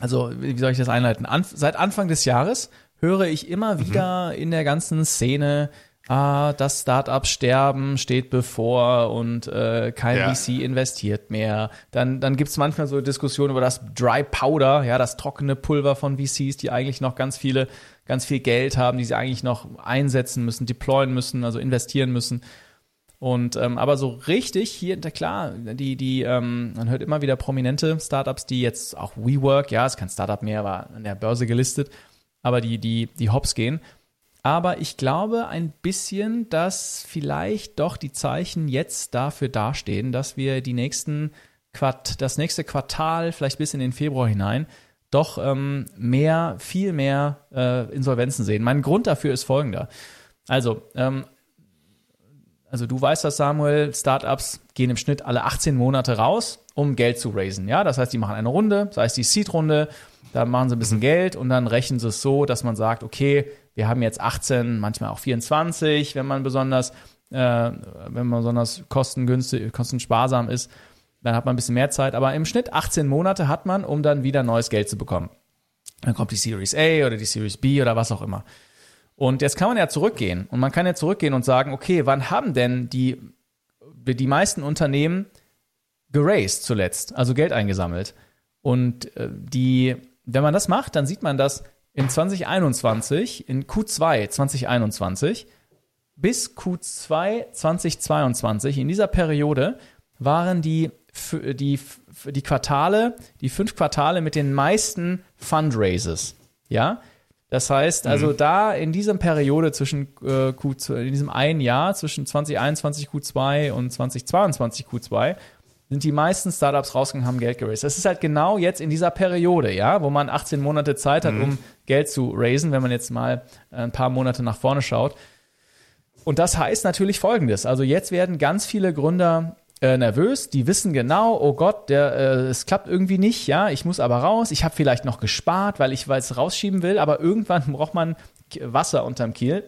also wie soll ich das einleiten? Anf seit Anfang des Jahres höre ich immer mhm. wieder in der ganzen Szene ah, das Startup sterben steht bevor und äh, kein ja. VC investiert mehr. Dann, dann gibt's manchmal so Diskussionen über das Dry Powder, ja, das trockene Pulver von VCs, die eigentlich noch ganz viele, ganz viel Geld haben, die sie eigentlich noch einsetzen müssen, deployen müssen, also investieren müssen. Und ähm, aber so richtig hier, klar, die, die, ähm, man hört immer wieder prominente Startups, die jetzt auch WeWork, ja, ist kein Startup mehr, war an der Börse gelistet, aber die, die, die Hops gehen Aber ich glaube ein bisschen, dass vielleicht doch die Zeichen jetzt dafür dastehen, dass wir die nächsten Quart das nächste Quartal, vielleicht bis in den Februar hinein, doch ähm, mehr, viel mehr äh, Insolvenzen sehen. Mein Grund dafür ist folgender. Also, ähm, also du weißt das, Samuel, Startups gehen im Schnitt alle 18 Monate raus, um Geld zu raisen. Ja, das heißt, die machen eine Runde, sei es die Seed-Runde, da machen sie ein bisschen Geld und dann rechnen sie es so, dass man sagt, okay, wir haben jetzt 18, manchmal auch 24, wenn man besonders, äh, wenn man besonders kostengünstig, kostensparsam ist, dann hat man ein bisschen mehr Zeit. Aber im Schnitt 18 Monate hat man, um dann wieder neues Geld zu bekommen. Dann kommt die Series A oder die Series B oder was auch immer. Und jetzt kann man ja zurückgehen und man kann ja zurückgehen und sagen, okay, wann haben denn die, die meisten Unternehmen geraced zuletzt, also Geld eingesammelt? Und äh, die wenn man das macht, dann sieht man, dass in 2021, in Q2 2021 bis Q2 2022, in dieser Periode, waren die, die, die Quartale, die fünf Quartale mit den meisten Fundraises. Ja, das heißt, also mhm. da in dieser Periode zwischen äh, Q2, in diesem einen Jahr zwischen 2021 Q2 und 2022 Q2 sind die meisten Startups rausgegangen, haben Geld geraced. Das ist halt genau jetzt in dieser Periode, ja, wo man 18 Monate Zeit hat, mhm. um Geld zu raisen, wenn man jetzt mal ein paar Monate nach vorne schaut. Und das heißt natürlich Folgendes. Also jetzt werden ganz viele Gründer äh, nervös, die wissen genau, oh Gott, der, äh, es klappt irgendwie nicht, ja, ich muss aber raus, ich habe vielleicht noch gespart, weil ich es rausschieben will, aber irgendwann *laughs* braucht man Wasser unterm Kiel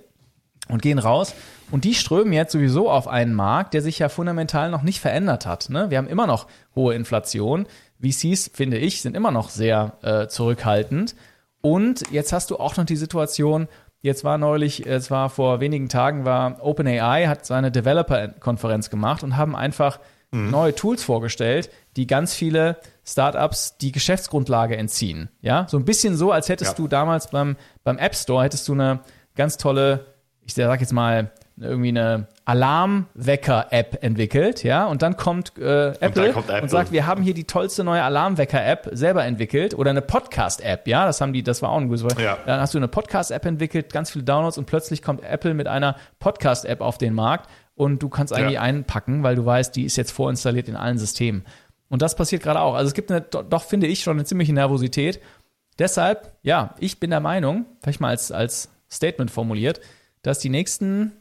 und gehen raus. Und die strömen jetzt sowieso auf einen Markt, der sich ja fundamental noch nicht verändert hat. Ne? Wir haben immer noch hohe Inflation. VCs, finde ich, sind immer noch sehr äh, zurückhaltend. Und jetzt hast du auch noch die Situation, jetzt war neulich, es war vor wenigen Tagen, war OpenAI, hat seine Developer-Konferenz gemacht und haben einfach mhm. neue Tools vorgestellt, die ganz viele Startups die Geschäftsgrundlage entziehen. Ja, so ein bisschen so, als hättest ja. du damals beim, beim App Store, hättest du eine ganz tolle ich sag jetzt mal, irgendwie eine Alarmwecker-App entwickelt, ja, und dann kommt, äh, Apple, und, Apple, und sagt, wir haben hier die tollste neue Alarmwecker-App selber entwickelt oder eine Podcast-App, ja, das haben die, das war auch ein gutes ja. Dann hast du eine Podcast-App entwickelt, ganz viele Downloads und plötzlich kommt Apple mit einer Podcast-App auf den Markt und du kannst eigentlich ja. einpacken, weil du weißt, die ist jetzt vorinstalliert in allen Systemen. Und das passiert gerade auch. Also es gibt eine, doch finde ich schon eine ziemliche Nervosität. Deshalb, ja, ich bin der Meinung, vielleicht mal als, als Statement formuliert, dass die nächsten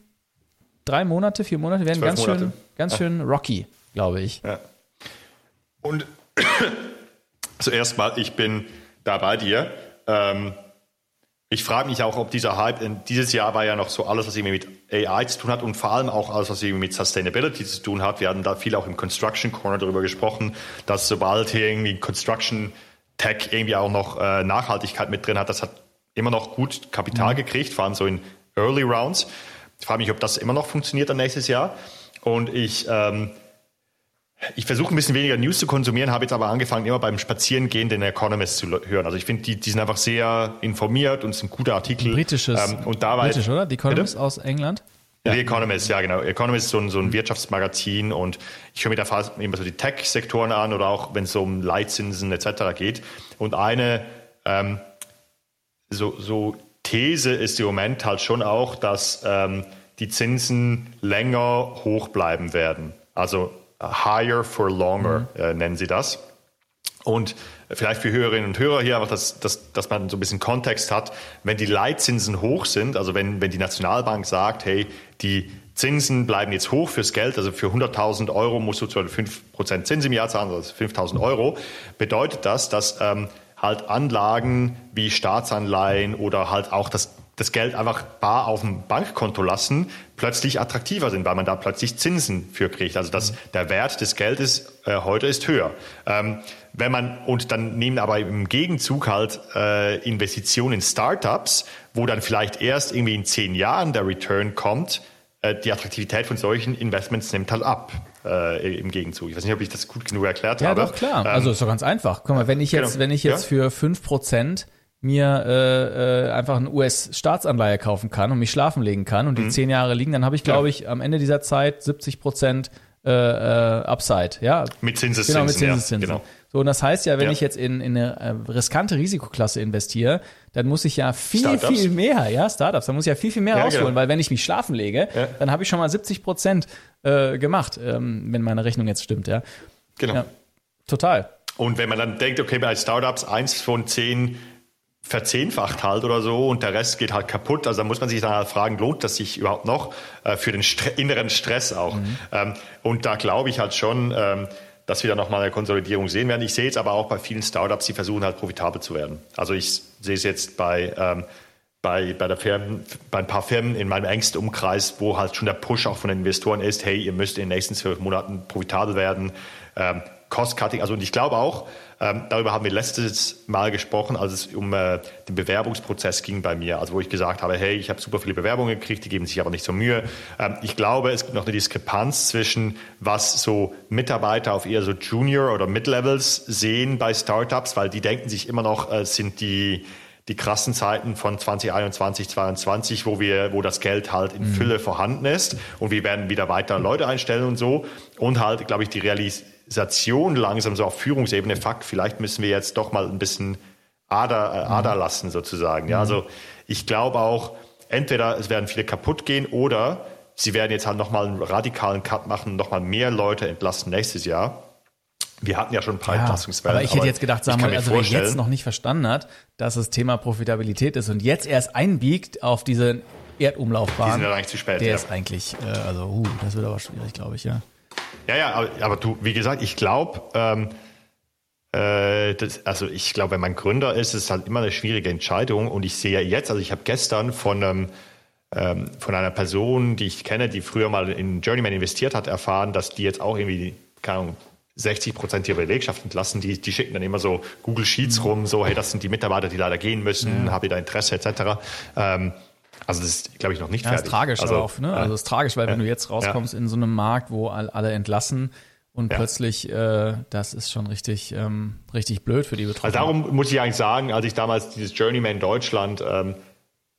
drei Monate, vier Monate werden ganz Monate. schön, ganz schön rocky, glaube ich. Ja. Und *coughs* zuerst mal, ich bin da bei dir. Ähm, ich frage mich auch, ob dieser Hype, dieses Jahr war ja noch so alles, was irgendwie mit AI zu tun hat und vor allem auch alles, was irgendwie mit Sustainability zu tun hat. Wir hatten da viel auch im Construction Corner darüber gesprochen, dass sobald hier irgendwie Construction Tech irgendwie auch noch äh, Nachhaltigkeit mit drin hat, das hat immer noch gut Kapital mhm. gekriegt, vor allem so in Early Rounds. Ich frage mich, ob das immer noch funktioniert dann nächstes Jahr. Und ich, ähm, ich versuche ein bisschen weniger News zu konsumieren, habe jetzt aber angefangen, immer beim Spazierengehen den Economist zu hören. Also ich finde, die, die sind einfach sehr informiert und sind gute Artikel. Britisches. Ähm, und dabei, britisch, oder? The Economist bitte? aus England? Ja. The Economist, ja genau. Economist ist so ein, so ein Wirtschaftsmagazin und ich höre mir da fast immer so die Tech-Sektoren an oder auch wenn es so um Leitzinsen etc. geht. Und eine ähm, so, so These ist im Moment halt schon auch, dass ähm, die Zinsen länger hoch bleiben werden. Also higher for longer mhm. äh, nennen sie das. Und vielleicht für Hörerinnen und Hörer hier einfach, dass, dass, dass man so ein bisschen Kontext hat, wenn die Leitzinsen hoch sind, also wenn, wenn die Nationalbank sagt, hey, die Zinsen bleiben jetzt hoch fürs Geld, also für 100.000 Euro musst du 5% Zins im Jahr zahlen, also 5.000 Euro, bedeutet das, dass ähm, halt Anlagen wie Staatsanleihen oder halt auch das, das Geld einfach bar auf dem Bankkonto lassen, plötzlich attraktiver sind, weil man da plötzlich Zinsen für kriegt. Also dass der Wert des Geldes äh, heute ist höher. Ähm, wenn man, und dann nehmen aber im Gegenzug halt äh, Investitionen in Startups, wo dann vielleicht erst irgendwie in zehn Jahren der Return kommt, äh, die Attraktivität von solchen Investments nimmt halt ab äh, im Gegenzug. Ich weiß nicht, ob ich das gut genug erklärt ja, habe. Ja, doch, klar. Ähm, also ist doch ganz einfach. Guck mal, wenn ich jetzt, genau. wenn ich jetzt für fünf Prozent mir äh, äh, einfach eine US-Staatsanleihe kaufen kann und mich schlafen legen kann und die mhm. zehn Jahre liegen, dann habe ich, glaube ich, am Ende dieser Zeit 70 Prozent äh, äh, Upside, ja. Mit Zinseszinsen. Genau, mit Zinseszinsen. Ja, genau. So, und das heißt ja, wenn ja. ich jetzt in, in eine äh, riskante Risikoklasse investiere, dann muss ich ja viel, Startups. viel mehr, ja, Startups, dann muss ich ja viel, viel mehr ja, rausholen, genau. weil wenn ich mich schlafen lege, ja. dann habe ich schon mal 70 Prozent äh, gemacht, ähm, wenn meine Rechnung jetzt stimmt, ja. Genau. Total. Und wenn man dann denkt, okay, bei Startups eins von zehn verzehnfacht halt oder so und der Rest geht halt kaputt. Also da muss man sich dann halt fragen, lohnt das sich überhaupt noch äh, für den St inneren Stress auch? Mhm. Ähm, und da glaube ich halt schon, ähm, dass wir da nochmal eine Konsolidierung sehen werden. Ich sehe es aber auch bei vielen Startups, die versuchen halt profitabel zu werden. Also ich sehe es jetzt bei, ähm, bei, bei, der Firmen, bei ein paar Firmen in meinem engsten Umkreis, wo halt schon der Push auch von den Investoren ist, hey, ihr müsst in den nächsten zwölf Monaten profitabel werden. Ähm, Cost-Cutting, also und ich glaube auch, ähm, darüber haben wir letztes Mal gesprochen, als es um äh, den Bewerbungsprozess ging bei mir, also wo ich gesagt habe, hey, ich habe super viele Bewerbungen gekriegt, die geben sich aber nicht so Mühe. Ähm, ich glaube, es gibt noch eine Diskrepanz zwischen, was so Mitarbeiter auf eher so Junior- oder Mid-Levels sehen bei Startups, weil die denken sich immer noch, äh, sind die die krassen Zeiten von 2021, 2022, wo wir, wo das Geld halt in mhm. Fülle vorhanden ist und wir werden wieder weiter Leute einstellen und so und halt, glaube ich, die Realität Organisation langsam so auf Führungsebene, fuck, vielleicht müssen wir jetzt doch mal ein bisschen Ader, äh, mhm. Ader lassen sozusagen. Ja, also ich glaube auch, entweder es werden viele kaputt gehen oder sie werden jetzt halt nochmal einen radikalen Cut machen, nochmal mehr Leute entlassen nächstes Jahr. Wir hatten ja schon ein paar ja, Entlastungswellen. Aber ich hätte jetzt gedacht, sagen wir, also wer jetzt noch nicht verstanden hat, dass das Thema Profitabilität ist und jetzt erst einbiegt auf diese Erdumlaufbahn. Die sind ja eigentlich zu spät. Der ja. ist eigentlich, äh, also, uh, das wird aber schwierig, glaube ich, ja. Ja, ja, aber, aber du, wie gesagt, ich glaube, ähm, äh, also ich glaube, wenn man Gründer ist, ist es halt immer eine schwierige Entscheidung. Und ich sehe jetzt, also ich habe gestern von einem ähm, von einer Person, die ich kenne, die früher mal in Journeyman investiert hat, erfahren, dass die jetzt auch irgendwie, keine Ahnung, 60 Prozent ihrer Belegschaft entlassen. Die, die schicken dann immer so Google Sheets mhm. rum, so, hey, das sind die Mitarbeiter, die leider gehen müssen, ja. habt ihr da Interesse, etc. Ähm, also das ist, glaube ich, noch nicht ja, fertig. Das ist tragisch also, auch, ne? Also das ist tragisch, weil wenn du jetzt rauskommst in so einem Markt, wo alle entlassen und plötzlich, äh, das ist schon richtig, ähm, richtig blöd für die Betroffenen. Also darum muss ich eigentlich sagen, als ich damals dieses Journeyman Deutschland ähm,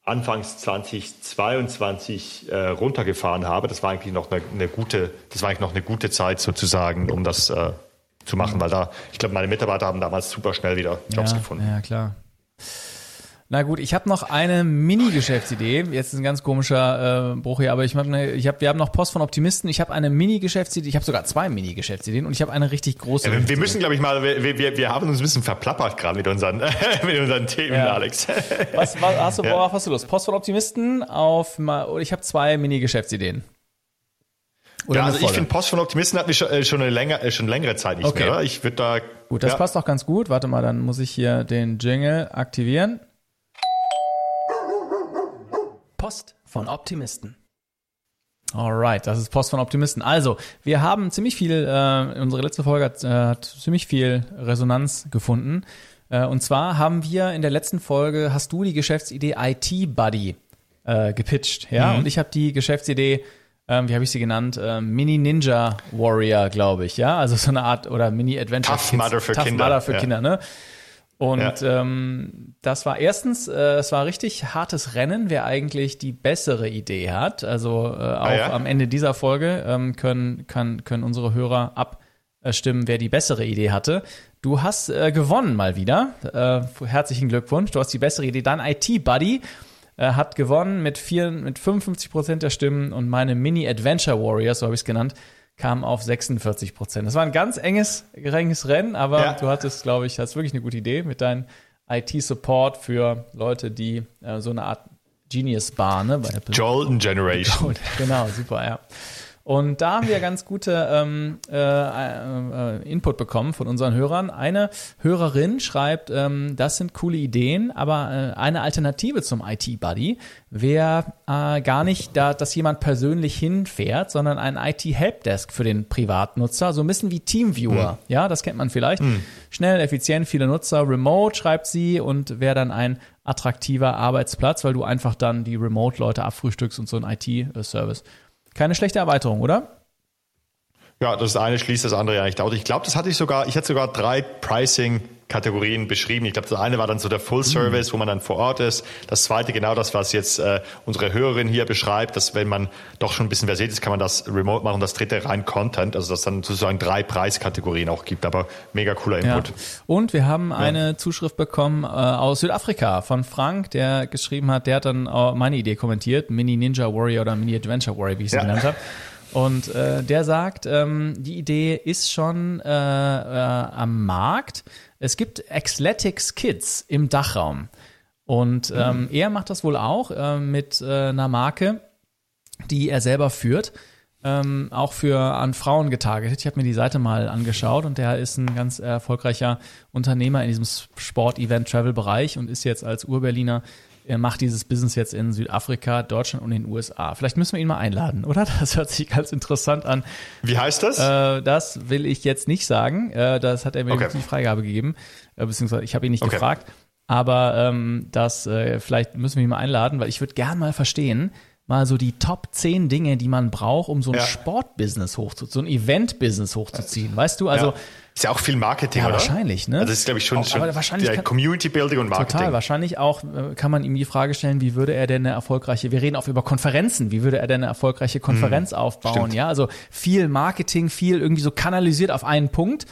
anfangs 2022 äh, runtergefahren habe, das war eigentlich noch eine, eine, gute, das war eigentlich noch eine gute Zeit sozusagen, um das äh, zu machen, mhm. weil da, ich glaube, meine Mitarbeiter haben damals super schnell wieder Jobs ja, gefunden. Ja, klar. Na gut, ich habe noch eine Mini-Geschäftsidee. Jetzt ist ein ganz komischer äh, Bruch hier, aber ich habe, ne, ich hab, wir haben noch Post von Optimisten. Ich habe eine Mini-Geschäftsidee. Ich habe sogar zwei Mini-Geschäftsideen und ich habe eine richtig große. Ja, wir müssen, glaube ich, mal, wir, wir, wir haben uns ein bisschen verplappert gerade mit unseren, *laughs* mit unseren Themen, ja. Alex. *laughs* Was, was hast du, ja. worauf hast du Lust? Post von Optimisten auf, ich habe zwei Mini-Geschäftsideen. Oder ja, also ich finde Post von Optimisten hat mich schon, äh, schon eine länger, äh, schon längere Zeit nicht okay. mehr. Ich würde da. Gut, das ja. passt auch ganz gut. Warte mal, dann muss ich hier den Jingle aktivieren. Post von Optimisten. Alright, das ist Post von Optimisten. Also, wir haben ziemlich viel, äh, unsere letzte Folge hat, äh, hat ziemlich viel Resonanz gefunden. Äh, und zwar haben wir in der letzten Folge, hast du die Geschäftsidee IT Buddy äh, gepitcht, ja? Mhm. Und ich habe die Geschäftsidee, ähm, wie habe ich sie genannt? Ähm, Mini Ninja Warrior, glaube ich, ja? Also so eine Art, oder Mini Adventure Tough Mother für Tough Kinder. Mother für ja. Kinder, ne? Und ja. ähm, das war erstens, äh, es war richtig hartes Rennen, wer eigentlich die bessere Idee hat. Also äh, auch ah, ja? am Ende dieser Folge ähm, können, kann, können unsere Hörer abstimmen, wer die bessere Idee hatte. Du hast äh, gewonnen mal wieder. Äh, herzlichen Glückwunsch. Du hast die bessere Idee. Dein IT-Buddy äh, hat gewonnen mit, vier, mit 55 Prozent der Stimmen und meine Mini-Adventure Warriors, so habe ich es genannt, kam auf 46 Prozent. Das war ein ganz enges, enges Rennen, aber ja. du hattest, glaube ich, hast wirklich eine gute Idee mit deinem IT-Support für Leute, die äh, so eine Art Genius Bar, ne? Bei Apple. Golden Generation. Genau, super, ja. Und da haben wir ganz gute ähm, äh, äh, Input bekommen von unseren Hörern. Eine Hörerin schreibt, ähm, das sind coole Ideen, aber äh, eine Alternative zum IT-Buddy wäre äh, gar nicht, da, dass jemand persönlich hinfährt, sondern ein IT-Helpdesk für den Privatnutzer, so ein bisschen wie Teamviewer. Hm. Ja, das kennt man vielleicht. Hm. Schnell, effizient, viele Nutzer, remote, schreibt sie, und wäre dann ein attraktiver Arbeitsplatz, weil du einfach dann die Remote-Leute abfrühstückst und so ein IT-Service keine schlechte Erweiterung, oder? Ja, das eine schließt das andere ja nicht aus. Ich glaube, das hatte ich sogar, ich hatte sogar drei Pricing Kategorien beschrieben. Ich glaube, das eine war dann so der Full Service, mhm. wo man dann vor Ort ist. Das zweite genau das, was jetzt äh, unsere Hörerin hier beschreibt, dass wenn man doch schon ein bisschen versiert ist, kann man das remote machen. Das dritte rein Content, also dass dann sozusagen drei Preiskategorien auch gibt. Aber mega cooler Input. Ja. Und wir haben eine Zuschrift bekommen äh, aus Südafrika von Frank, der geschrieben hat, der hat dann äh, meine Idee kommentiert, Mini Ninja Warrior oder Mini Adventure Warrior, wie ich sie ja. genannt habe. Und äh, der sagt, ähm, die Idee ist schon äh, äh, am Markt. Es gibt Xletics Kids im Dachraum. Und ähm, mhm. er macht das wohl auch äh, mit äh, einer Marke, die er selber führt. Ähm, auch für an Frauen getargetet. Ich habe mir die Seite mal angeschaut und der ist ein ganz erfolgreicher Unternehmer in diesem Sport-Event-Travel-Bereich und ist jetzt als Urberliner er macht dieses Business jetzt in Südafrika, Deutschland und den USA. Vielleicht müssen wir ihn mal einladen, oder? *laughs* Das hört sich ganz interessant an. Wie heißt das? Äh, das will ich jetzt nicht sagen. Äh, das hat er mir okay. die Freigabe gegeben, äh, beziehungsweise ich habe ihn nicht okay. gefragt. Aber ähm, das äh, vielleicht müssen wir ihn mal einladen, weil ich würde gern mal verstehen, mal so die Top 10 Dinge, die man braucht, um so ein ja. Sportbusiness hochzuziehen, so ein Event-Business hochzuziehen. Weißt du, also ja. Ist ja auch viel Marketing, ja, oder? wahrscheinlich, ne? Also das ist, glaube ich, schon, auch, schon wahrscheinlich ja, Community Building und Marketing. Total, wahrscheinlich auch äh, kann man ihm die Frage stellen, wie würde er denn eine erfolgreiche, wir reden auch über Konferenzen, wie würde er denn eine erfolgreiche Konferenz hm, aufbauen, stimmt. ja? Also viel Marketing, viel irgendwie so kanalisiert auf einen Punkt.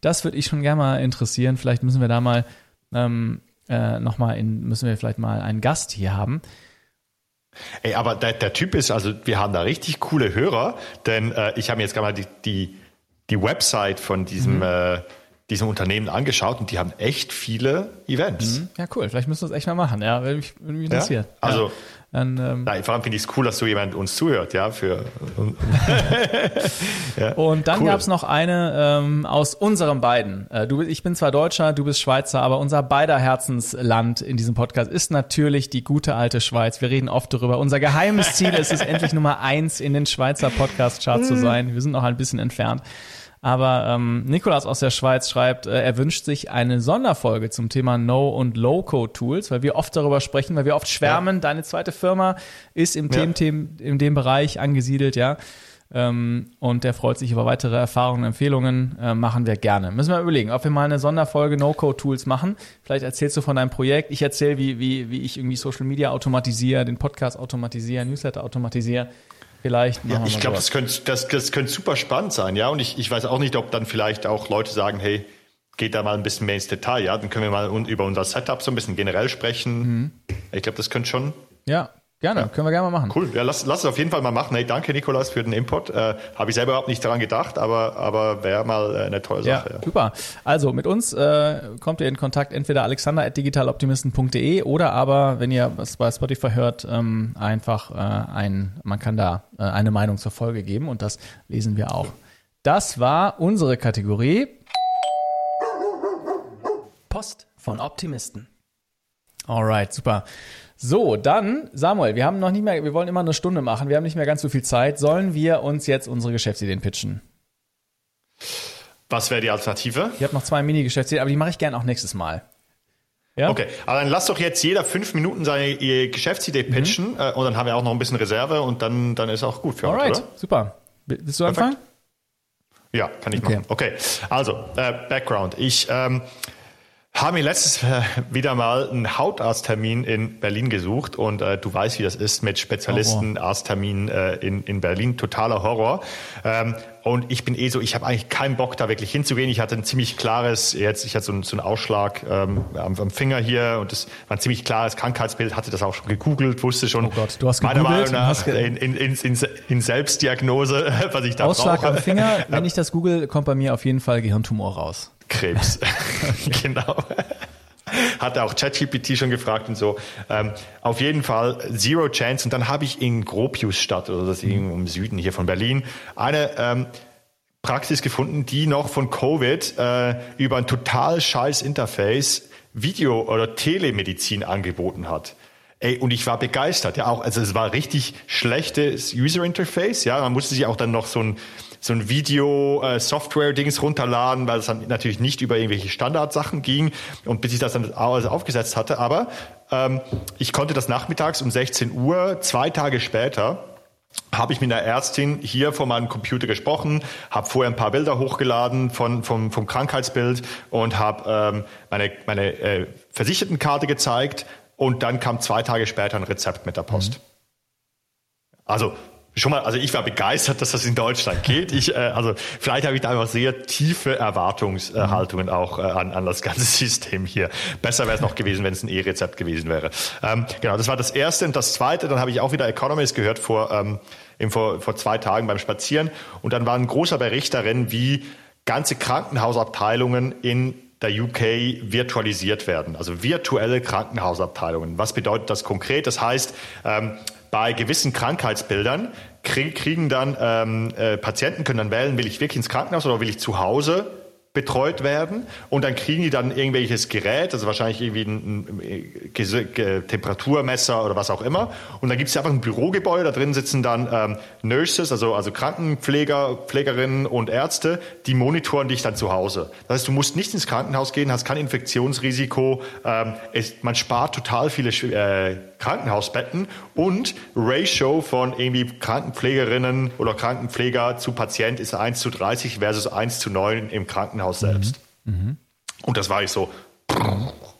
Das würde ich schon gerne mal interessieren. Vielleicht müssen wir da mal ähm, äh, nochmal in, müssen wir vielleicht mal einen Gast hier haben. Ey, aber der, der Typ ist, also wir haben da richtig coole Hörer, denn äh, ich habe mir jetzt gerade mal die, die die Website von diesem, mhm. äh, diesem Unternehmen angeschaut und die haben echt viele Events. Mhm. Ja, cool. Vielleicht müssen wir das echt mal machen. Ja, würde mich, würde mich interessieren. Ja? Also, ja. Dann, ähm, Nein, vor allem finde ich es cool, dass so jemand uns zuhört, ja, für. *laughs* ja. Und dann cool. gab es noch eine ähm, aus unserem beiden. Äh, du, ich bin zwar Deutscher, du bist Schweizer, aber unser beider Herzensland in diesem Podcast ist natürlich die gute alte Schweiz. Wir reden oft darüber. Unser geheimes Ziel ist es, *laughs* endlich Nummer eins in den Schweizer Podcast-Charts zu sein. Wir sind noch ein bisschen entfernt. Aber ähm, Nikolas aus der Schweiz schreibt, äh, er wünscht sich eine Sonderfolge zum Thema No- und Low-Code-Tools, weil wir oft darüber sprechen, weil wir oft schwärmen. Ja. Deine zweite Firma ist im ja. Themen, in dem Bereich angesiedelt, ja. Ähm, und der freut sich über weitere Erfahrungen, Empfehlungen, äh, machen wir gerne. Müssen wir überlegen, ob wir mal eine Sonderfolge No-Code-Tools machen. Vielleicht erzählst du von deinem Projekt. Ich erzähle, wie, wie, wie ich irgendwie Social Media automatisiere, den Podcast automatisiere, Newsletter automatisiere. Vielleicht ja, ich glaube, das könnte, das, das könnte super spannend sein, ja. Und ich, ich weiß auch nicht, ob dann vielleicht auch Leute sagen, hey, geht da mal ein bisschen mehr ins Detail, ja. Dann können wir mal über unser Setup so ein bisschen generell sprechen. Mhm. Ich glaube, das könnte schon. Ja, Gerne, ja. können wir gerne mal machen. Cool, ja, lass, lass es auf jeden Fall mal machen. Hey, danke Nikolas für den Input. Äh, Habe ich selber überhaupt nicht daran gedacht, aber, aber wäre mal äh, eine tolle Sache. Ja, ja. super. Also mit uns äh, kommt ihr in Kontakt entweder alexander.digitaloptimisten.de oder aber, wenn ihr was bei Spotify hört, ähm, einfach äh, ein, man kann da äh, eine Meinung zur Folge geben und das lesen wir auch. Das war unsere Kategorie Post von Optimisten. Alright, super. So, dann, Samuel, wir haben noch nicht mehr, wir wollen immer eine Stunde machen, wir haben nicht mehr ganz so viel Zeit. Sollen wir uns jetzt unsere Geschäftsideen pitchen? Was wäre die Alternative? Ich habe noch zwei Mini-Geschäftsideen, aber die mache ich gerne auch nächstes Mal. Ja? Okay, aber dann lass doch jetzt jeder fünf Minuten seine Geschäftsidee mhm. pitchen mhm. äh, und dann haben wir auch noch ein bisschen Reserve und dann, dann ist auch gut für Alright, oder? super. Willst du anfangen? Ja, kann ich okay. machen. Okay, also, äh, Background. Ich ähm, habe mir letztes äh, wieder mal einen Hautarzttermin in Berlin gesucht und äh, du weißt, wie das ist mit Spezialisten, Horror. Arzttermin äh, in, in Berlin, totaler Horror. Ähm, und ich bin eh so, ich habe eigentlich keinen Bock, da wirklich hinzugehen. Ich hatte ein ziemlich klares, jetzt, ich hatte so, einen, so einen Ausschlag ähm, am, am, Finger hier und das war ein ziemlich klares Krankheitsbild, hatte das auch schon gegoogelt, wusste schon. Oh Gott, du hast gegoogelt? Meiner Meinung nach in, in, in, in, in Selbstdiagnose, *laughs* was ich da Ausschlag brauche. am Finger, wenn ich das google, kommt bei mir auf jeden Fall Gehirntumor raus. Krebs. *laughs* *laughs* genau. Hat auch ChatGPT schon gefragt und so. Ähm, auf jeden Fall Zero Chance. Und dann habe ich in Gropiusstadt oder das irgendwo im Süden hier von Berlin eine ähm, Praxis gefunden, die noch von Covid äh, über ein total scheiß Interface Video- oder Telemedizin angeboten hat. Ey, und ich war begeistert, ja auch. Also es war richtig schlechtes User Interface, ja. Man musste sich auch dann noch so ein so ein Video-Software-Dings runterladen, weil es dann natürlich nicht über irgendwelche Standardsachen ging und bis ich das dann alles aufgesetzt hatte. Aber ähm, ich konnte das nachmittags um 16 Uhr, zwei Tage später, habe ich mit einer Ärztin hier vor meinem Computer gesprochen, habe vorher ein paar Bilder hochgeladen von, vom, vom Krankheitsbild und habe ähm, meine, meine äh, Versichertenkarte gezeigt und dann kam zwei Tage später ein Rezept mit der Post. Mhm. Also schon mal, also ich war begeistert, dass das in Deutschland geht. Ich, äh, also vielleicht habe ich da einfach sehr tiefe Erwartungshaltungen auch äh, an, an das ganze *laughs* System hier. Besser wäre es noch gewesen, wenn es ein E-Rezept gewesen wäre. Ähm, genau, das war das Erste. Und das Zweite, dann habe ich auch wieder Economist gehört vor, ähm, vor, vor zwei Tagen beim Spazieren. Und dann war ein großer Bericht darin, wie ganze Krankenhausabteilungen in der UK virtualisiert werden, also virtuelle Krankenhausabteilungen. Was bedeutet das konkret? Das heißt, ähm, bei gewissen Krankheitsbildern kriegen dann ähm, äh, Patienten können dann wählen, will ich wirklich ins Krankenhaus oder will ich zu Hause betreut werden und dann kriegen die dann irgendwelches Gerät, also wahrscheinlich irgendwie ein, ein Temperaturmesser oder was auch immer und dann gibt es einfach ein Bürogebäude, da drin sitzen dann ähm, Nurses, also, also Krankenpfleger, Pflegerinnen und Ärzte, die monitoren dich dann zu Hause. Das heißt, du musst nicht ins Krankenhaus gehen, hast kein Infektionsrisiko, ähm, es, man spart total viele äh, Krankenhausbetten und Ratio von irgendwie Krankenpflegerinnen oder Krankenpfleger zu Patient ist 1 zu 30 versus 1 zu 9 im Krankenhaus Krankenhaus selbst. Mhm. Und das war ich so,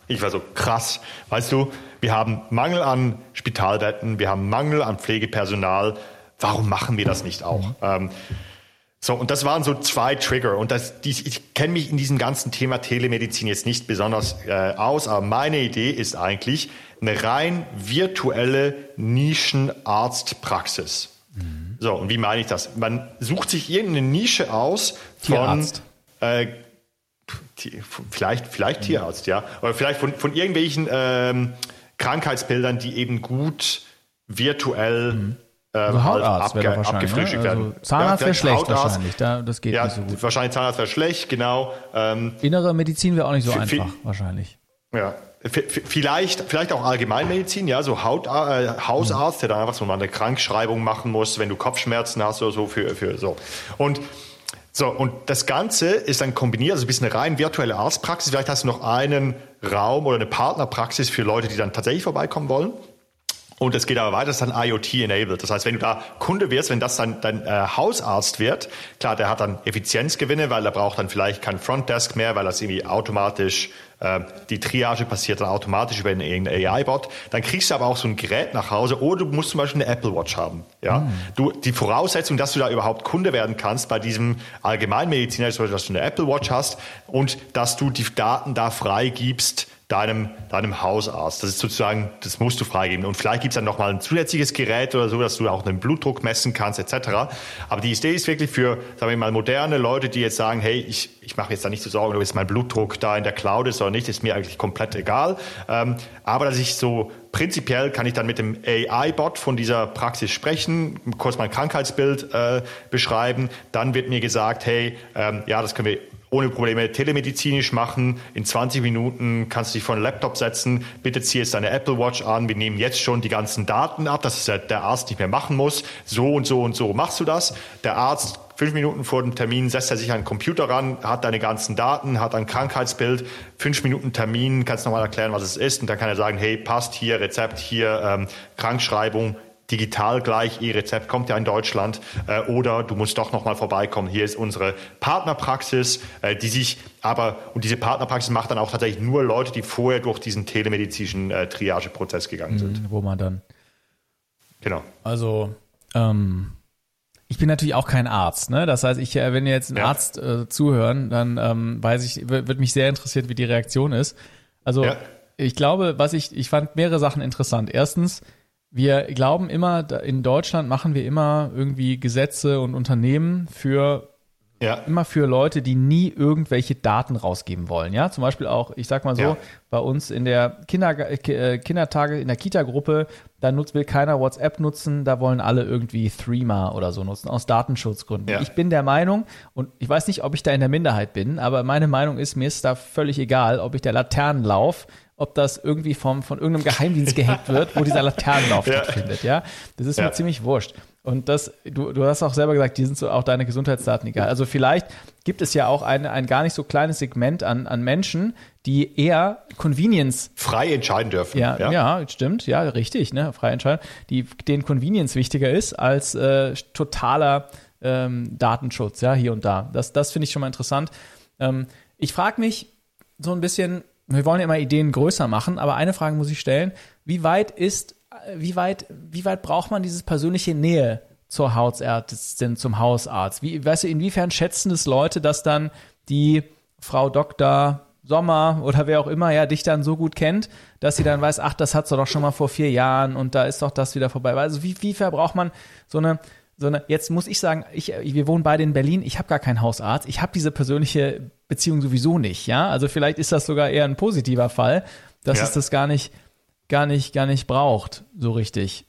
ich war so krass. Weißt du, wir haben Mangel an Spitalbetten, wir haben Mangel an Pflegepersonal. Warum machen wir das nicht auch? Mhm. Ähm, so, und das waren so zwei Trigger. Und das, die, ich kenne mich in diesem ganzen Thema Telemedizin jetzt nicht besonders äh, aus, aber meine Idee ist eigentlich eine rein virtuelle Nischenarztpraxis. Mhm. So, und wie meine ich das? Man sucht sich irgendeine Nische aus von Tierarzt. Äh, vielleicht, vielleicht Tierarzt, ja. Oder vielleicht von, von irgendwelchen ähm, Krankheitsbildern, die eben gut virtuell mhm. Ähm, also Hautarzt halt abge abgefrühstückt ne? werden. Also Zahnarzt ja, wäre schlecht Hautarzt, wahrscheinlich, da, das geht ja, nicht so gut. Wahrscheinlich Zahnarzt wäre schlecht, genau. Ähm, Innere Medizin wäre auch nicht so einfach, wahrscheinlich. Ja, Vielleicht, vielleicht auch Allgemeinmedizin, ja, so Haut, äh, Hausarzt, der dann einfach so mal eine Krankschreibung machen muss, wenn du Kopfschmerzen hast oder so für, für so. Und so, und das Ganze ist dann kombiniert, also ein bisschen eine rein virtuelle Arztpraxis. Vielleicht hast du noch einen Raum oder eine Partnerpraxis für Leute, die dann tatsächlich vorbeikommen wollen. Und es geht aber weiter, das ist dann IoT-enabled. Das heißt, wenn du da Kunde wirst, wenn das dann dein äh, Hausarzt wird, klar, der hat dann Effizienzgewinne, weil er braucht dann vielleicht kein Frontdesk mehr, weil das irgendwie automatisch, äh, die Triage passiert dann automatisch über einen AI-Bot. Dann kriegst du aber auch so ein Gerät nach Hause oder du musst zum Beispiel eine Apple Watch haben. Ja, mhm. du, die Voraussetzung, dass du da überhaupt Kunde werden kannst bei diesem Allgemeinmediziner, ist, dass du eine Apple Watch hast und dass du die Daten da freigibst, deinem, deinem Hausarzt. Das ist sozusagen, das musst du freigeben. Und vielleicht gibt es dann nochmal ein zusätzliches Gerät oder so, dass du auch den Blutdruck messen kannst, etc. Aber die Idee ist wirklich für, sagen wir mal, moderne Leute, die jetzt sagen, hey, ich, ich mache jetzt da nicht so Sorgen, ob jetzt mein Blutdruck da in der Cloud ist oder nicht, ist mir eigentlich komplett egal. Ähm, aber dass ich so prinzipiell kann ich dann mit dem AI-Bot von dieser Praxis sprechen, kurz mein Krankheitsbild äh, beschreiben. Dann wird mir gesagt, hey, ähm, ja, das können wir ohne Probleme telemedizinisch machen. In 20 Minuten kannst du dich vor einen Laptop setzen. Bitte zieh jetzt deine Apple Watch an. Wir nehmen jetzt schon die ganzen Daten ab, dass es der Arzt nicht mehr machen muss. So und so und so machst du das. Der Arzt fünf Minuten vor dem Termin setzt er sich an den Computer ran, hat deine ganzen Daten, hat ein Krankheitsbild, fünf Minuten Termin, kannst nochmal erklären, was es ist und dann kann er sagen, hey, passt hier, Rezept hier, ähm, Krankschreibung, digital gleich, E-Rezept kommt ja in Deutschland äh, oder du musst doch nochmal vorbeikommen. Hier ist unsere Partnerpraxis, äh, die sich aber, und diese Partnerpraxis macht dann auch tatsächlich nur Leute, die vorher durch diesen telemedizinischen äh, Triageprozess gegangen sind. Mhm, wo man dann. Genau. Also, ähm, ich bin natürlich auch kein Arzt, ne? Das heißt, ich, äh, wenn jetzt ein ja. Arzt äh, zuhören, dann ähm, weiß ich, wird mich sehr interessiert, wie die Reaktion ist. Also ja. ich glaube, was ich, ich fand mehrere Sachen interessant. Erstens, wir glauben immer, in Deutschland machen wir immer irgendwie Gesetze und Unternehmen für ja. immer für Leute, die nie irgendwelche Daten rausgeben wollen. Ja, zum Beispiel auch, ich sag mal so, ja. bei uns in der Kinder, äh, Kindertage, in der Kita-Gruppe, da nutzt, will keiner WhatsApp nutzen, da wollen alle irgendwie Threema oder so nutzen, aus Datenschutzgründen. Ja. Ich bin der Meinung, und ich weiß nicht, ob ich da in der Minderheit bin, aber meine Meinung ist, mir ist da völlig egal, ob ich der Laternenlauf ob das irgendwie vom, von irgendeinem Geheimdienst gehackt wird, wo dieser Laternenlauf *laughs* ja. stattfindet, ja. Das ist ja. mir ziemlich wurscht. Und das, du, du hast auch selber gesagt, die sind so auch deine Gesundheitsdaten egal. Also vielleicht gibt es ja auch ein, ein gar nicht so kleines Segment an, an Menschen, die eher Convenience frei entscheiden dürfen. Ja, ja, ja stimmt, ja, richtig, ne, frei entscheiden, die denen Convenience wichtiger ist als äh, totaler ähm, Datenschutz, ja, hier und da. Das, das finde ich schon mal interessant. Ähm, ich frage mich so ein bisschen, wir wollen ja immer Ideen größer machen, aber eine Frage muss ich stellen: Wie weit ist wie weit, wie weit braucht man diese persönliche Nähe zur Hausärztin, zum Hausarzt? Wie, weißt du, inwiefern schätzen es Leute, dass dann die Frau Dr. Sommer oder wer auch immer ja dich dann so gut kennt, dass sie dann weiß, ach, das hat's doch schon mal vor vier Jahren und da ist doch das wieder vorbei. Also wie, wie braucht man so eine, so eine, jetzt muss ich sagen, ich, wir wohnen beide in Berlin, ich habe gar keinen Hausarzt, ich habe diese persönliche Beziehung sowieso nicht, ja. Also vielleicht ist das sogar eher ein positiver Fall, dass ja. es das gar nicht gar nicht, gar nicht braucht, so richtig.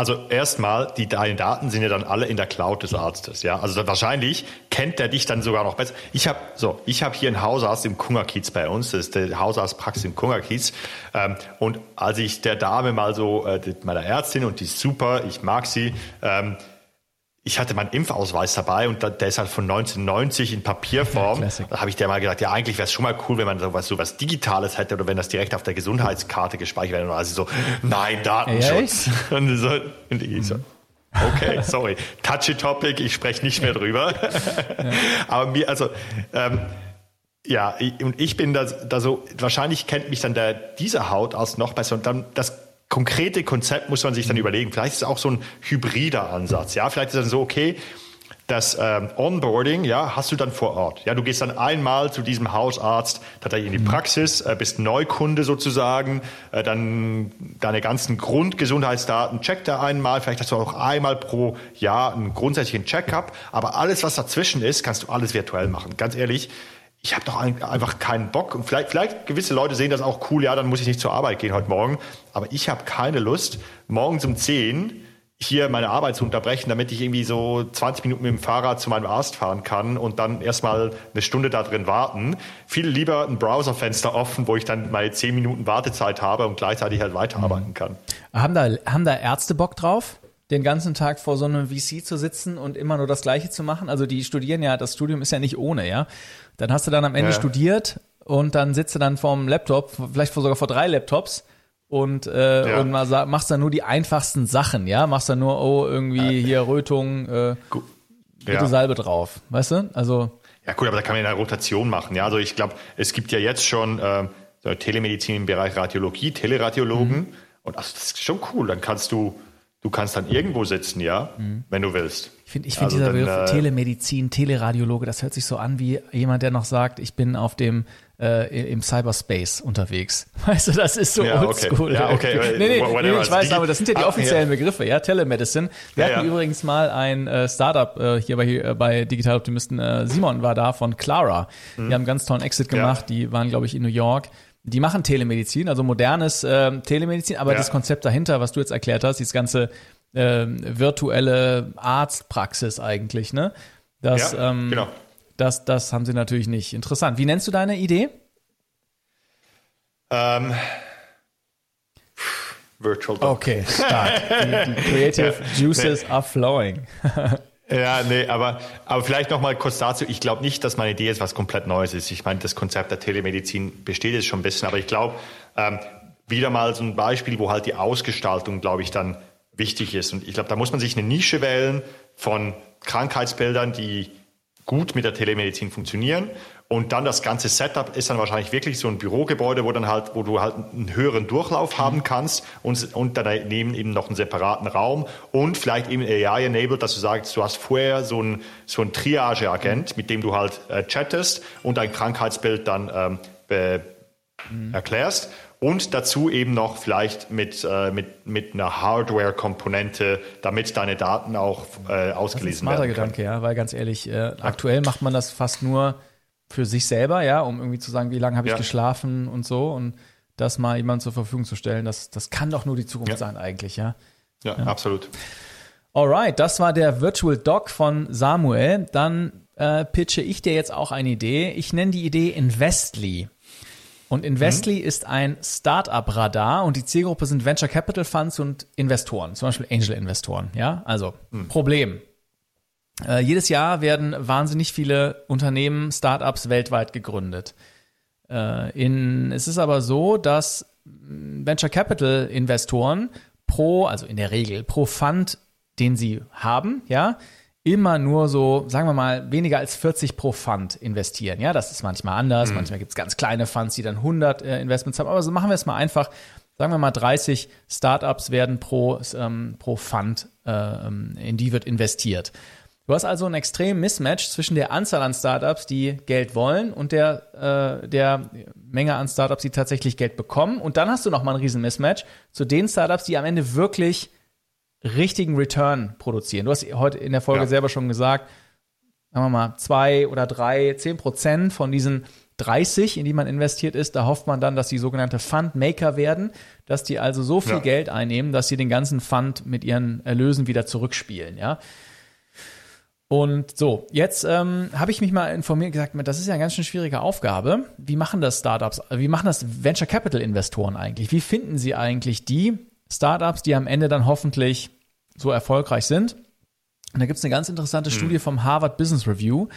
Also erstmal, die deine Daten sind ja dann alle in der Cloud des Arztes, ja. Also wahrscheinlich kennt der dich dann sogar noch besser. Ich habe so, ich habe hier einen Hausarzt im Kungerkiez bei uns, das ist der Hausarztpraxis im Kungerkiez. Ähm, und als ich der Dame mal so, äh, meiner Ärztin und die ist super, ich mag sie, ähm, ich hatte meinen Impfausweis dabei und der ist halt von 1990 in Papierform. Ja, da habe ich dir mal gedacht, ja, eigentlich wäre es schon mal cool, wenn man sowas, sowas Digitales hätte oder wenn das direkt auf der Gesundheitskarte gespeichert wäre. Also so, nein, Datenschutz. Ja, *laughs* und, so, und ich so, okay, sorry, touchy topic, ich spreche nicht mehr drüber. *laughs* Ja. Aber mir, also, ähm, ja, und ich bin da, da so, wahrscheinlich kennt mich dann der, dieser Hautarzt noch besser und dann das konkrete Konzept muss man sich dann überlegen. Vielleicht ist es auch so ein hybrider Ansatz. Ja, vielleicht ist es dann so, okay, das ähm, Onboarding, ja, hast du dann vor Ort. Ja, du gehst dann einmal zu diesem Hausarzt, tatsächlich in die mhm. Praxis, äh, bist Neukunde sozusagen, äh, dann deine ganzen Grundgesundheitsdaten checkt er einmal, vielleicht hast du auch einmal pro Jahr einen grundsätzlichen Checkup, aber alles, was dazwischen ist, kannst du alles virtuell machen. Ganz ehrlich, ich habe doch einfach keinen Bock. Und vielleicht, vielleicht gewisse Leute sehen das auch cool, ja, dann muss ich nicht zur Arbeit gehen heute Morgen. Aber ich habe keine Lust, morgens um 10 hier meine Arbeit zu unterbrechen, damit ich irgendwie so 20 Minuten mit dem Fahrrad zu meinem Arzt fahren kann und dann erstmal eine Stunde da drin warten. Viel lieber ein Browserfenster offen, wo ich dann mal 10 Minuten Wartezeit habe und gleichzeitig halt weiterarbeiten kann. Haben da, haben da Ärzte Bock drauf? den ganzen Tag vor so einem VC zu sitzen und immer nur das Gleiche zu machen. Also die studieren ja, das Studium ist ja nicht ohne, ja. Dann hast du dann am Ende ja. studiert und dann sitzt du dann vorm Laptop, vielleicht sogar vor drei Laptops und, äh, ja. und machst dann nur die einfachsten Sachen, ja. Machst dann nur, oh, irgendwie hier Rötung, äh, ja. Salbe drauf, weißt du? Also. Ja, gut, aber da kann man ja eine Rotation machen, ja. Also ich glaube, es gibt ja jetzt schon äh, Telemedizin im Bereich Radiologie, Teleradiologen. Mhm. Und also das ist schon cool. Dann kannst du Du kannst dann irgendwo sitzen, ja, mhm. wenn du willst. Ich finde ich find also dieser Begriff äh, Telemedizin, Teleradiologe, das hört sich so an wie jemand, der noch sagt, ich bin auf dem äh, im Cyberspace unterwegs. *laughs* Weißt du, das ist so ja, oldschool. Okay. Ja, okay. *laughs* nee, nee, nee, ich weiß, aber das sind ja die offiziellen Begriffe, ja, Telemedicine. Wir ja, hatten ja. übrigens mal ein äh, Startup äh, hier bei, äh, bei Digital Optimisten, äh, Simon war da von Clara. Mhm. Die haben einen ganz tollen Exit gemacht, die waren, glaube ich, in New York die machen Telemedizin, also modernes äh, Telemedizin, aber ja. das Konzept dahinter, was du jetzt erklärt hast, dieses ganze äh, virtuelle Arztpraxis eigentlich, ne? Das, ja, ähm, genau. das, das haben sie natürlich nicht. Interessant. Wie nennst du deine Idee? Ähm, Virtual Doc. Okay, stark. Die, die creative *laughs* juices are flowing. *laughs* Ja, nee, aber, aber vielleicht noch mal kurz dazu. Ich glaube nicht, dass meine Idee jetzt was komplett Neues ist. Ich meine, das Konzept der Telemedizin besteht jetzt schon ein bisschen, aber ich glaube, ähm, wieder mal so ein Beispiel, wo halt die Ausgestaltung, glaube ich, dann wichtig ist. Und ich glaube, da muss man sich eine Nische wählen von Krankheitsbildern, die gut mit der Telemedizin funktionieren. Und dann das ganze Setup ist dann wahrscheinlich wirklich so ein Bürogebäude, wo dann halt, wo du halt einen höheren Durchlauf haben mhm. kannst und, und daneben eben noch einen separaten Raum und vielleicht eben AI-enabled, dass du sagst, du hast vorher so ein, so ein Triage-Agent, mit dem du halt äh, chattest und dein Krankheitsbild dann ähm, be, mhm. erklärst und dazu eben noch vielleicht mit, äh, mit, mit einer Hardware-Komponente, damit deine Daten auch äh, ausgelesen werden. Das ist ein Gedanke, ja, weil ganz ehrlich, äh, aktuell macht man das fast nur für sich selber, ja, um irgendwie zu sagen, wie lange habe ich ja. geschlafen und so und das mal jemand zur Verfügung zu stellen, das, das kann doch nur die Zukunft ja. sein eigentlich, ja. Ja, ja. absolut. Alright, das war der Virtual Doc von Samuel. Dann äh, pitche ich dir jetzt auch eine Idee. Ich nenne die Idee Investly. Und Investly mhm. ist ein Startup-Radar und die Zielgruppe sind Venture Capital Funds und Investoren, zum Beispiel Angel-Investoren. Ja, also mhm. Problem. Äh, jedes Jahr werden wahnsinnig viele Unternehmen, Startups weltweit gegründet. Äh, in, es ist aber so, dass Venture Capital Investoren pro, also in der Regel pro Fund, den sie haben, ja, immer nur so, sagen wir mal, weniger als 40 pro Fund investieren. Ja, das ist manchmal anders. Mhm. Manchmal gibt es ganz kleine Funds, die dann 100 äh, Investments haben. Aber so machen wir es mal einfach. Sagen wir mal, 30 Startups werden pro, ähm, pro Fund, äh, ähm, in die wird investiert. Du hast also einen extremen Mismatch zwischen der Anzahl an Startups, die Geld wollen und der, äh, der Menge an Startups, die tatsächlich Geld bekommen. Und dann hast du nochmal einen riesen Mismatch zu den Startups, die am Ende wirklich richtigen Return produzieren. Du hast heute in der Folge ja. selber schon gesagt, sagen wir mal, zwei oder drei, zehn Prozent von diesen 30, in die man investiert ist, da hofft man dann, dass die sogenannte Fundmaker werden, dass die also so viel ja. Geld einnehmen, dass sie den ganzen Fund mit ihren Erlösen wieder zurückspielen, ja. Und so, jetzt ähm, habe ich mich mal informiert gesagt, das ist ja eine ganz schön schwierige Aufgabe. Wie machen das Startups, wie machen das Venture Capital Investoren eigentlich? Wie finden sie eigentlich die Startups, die am Ende dann hoffentlich so erfolgreich sind? Und da gibt es eine ganz interessante hm. Studie vom Harvard Business Review.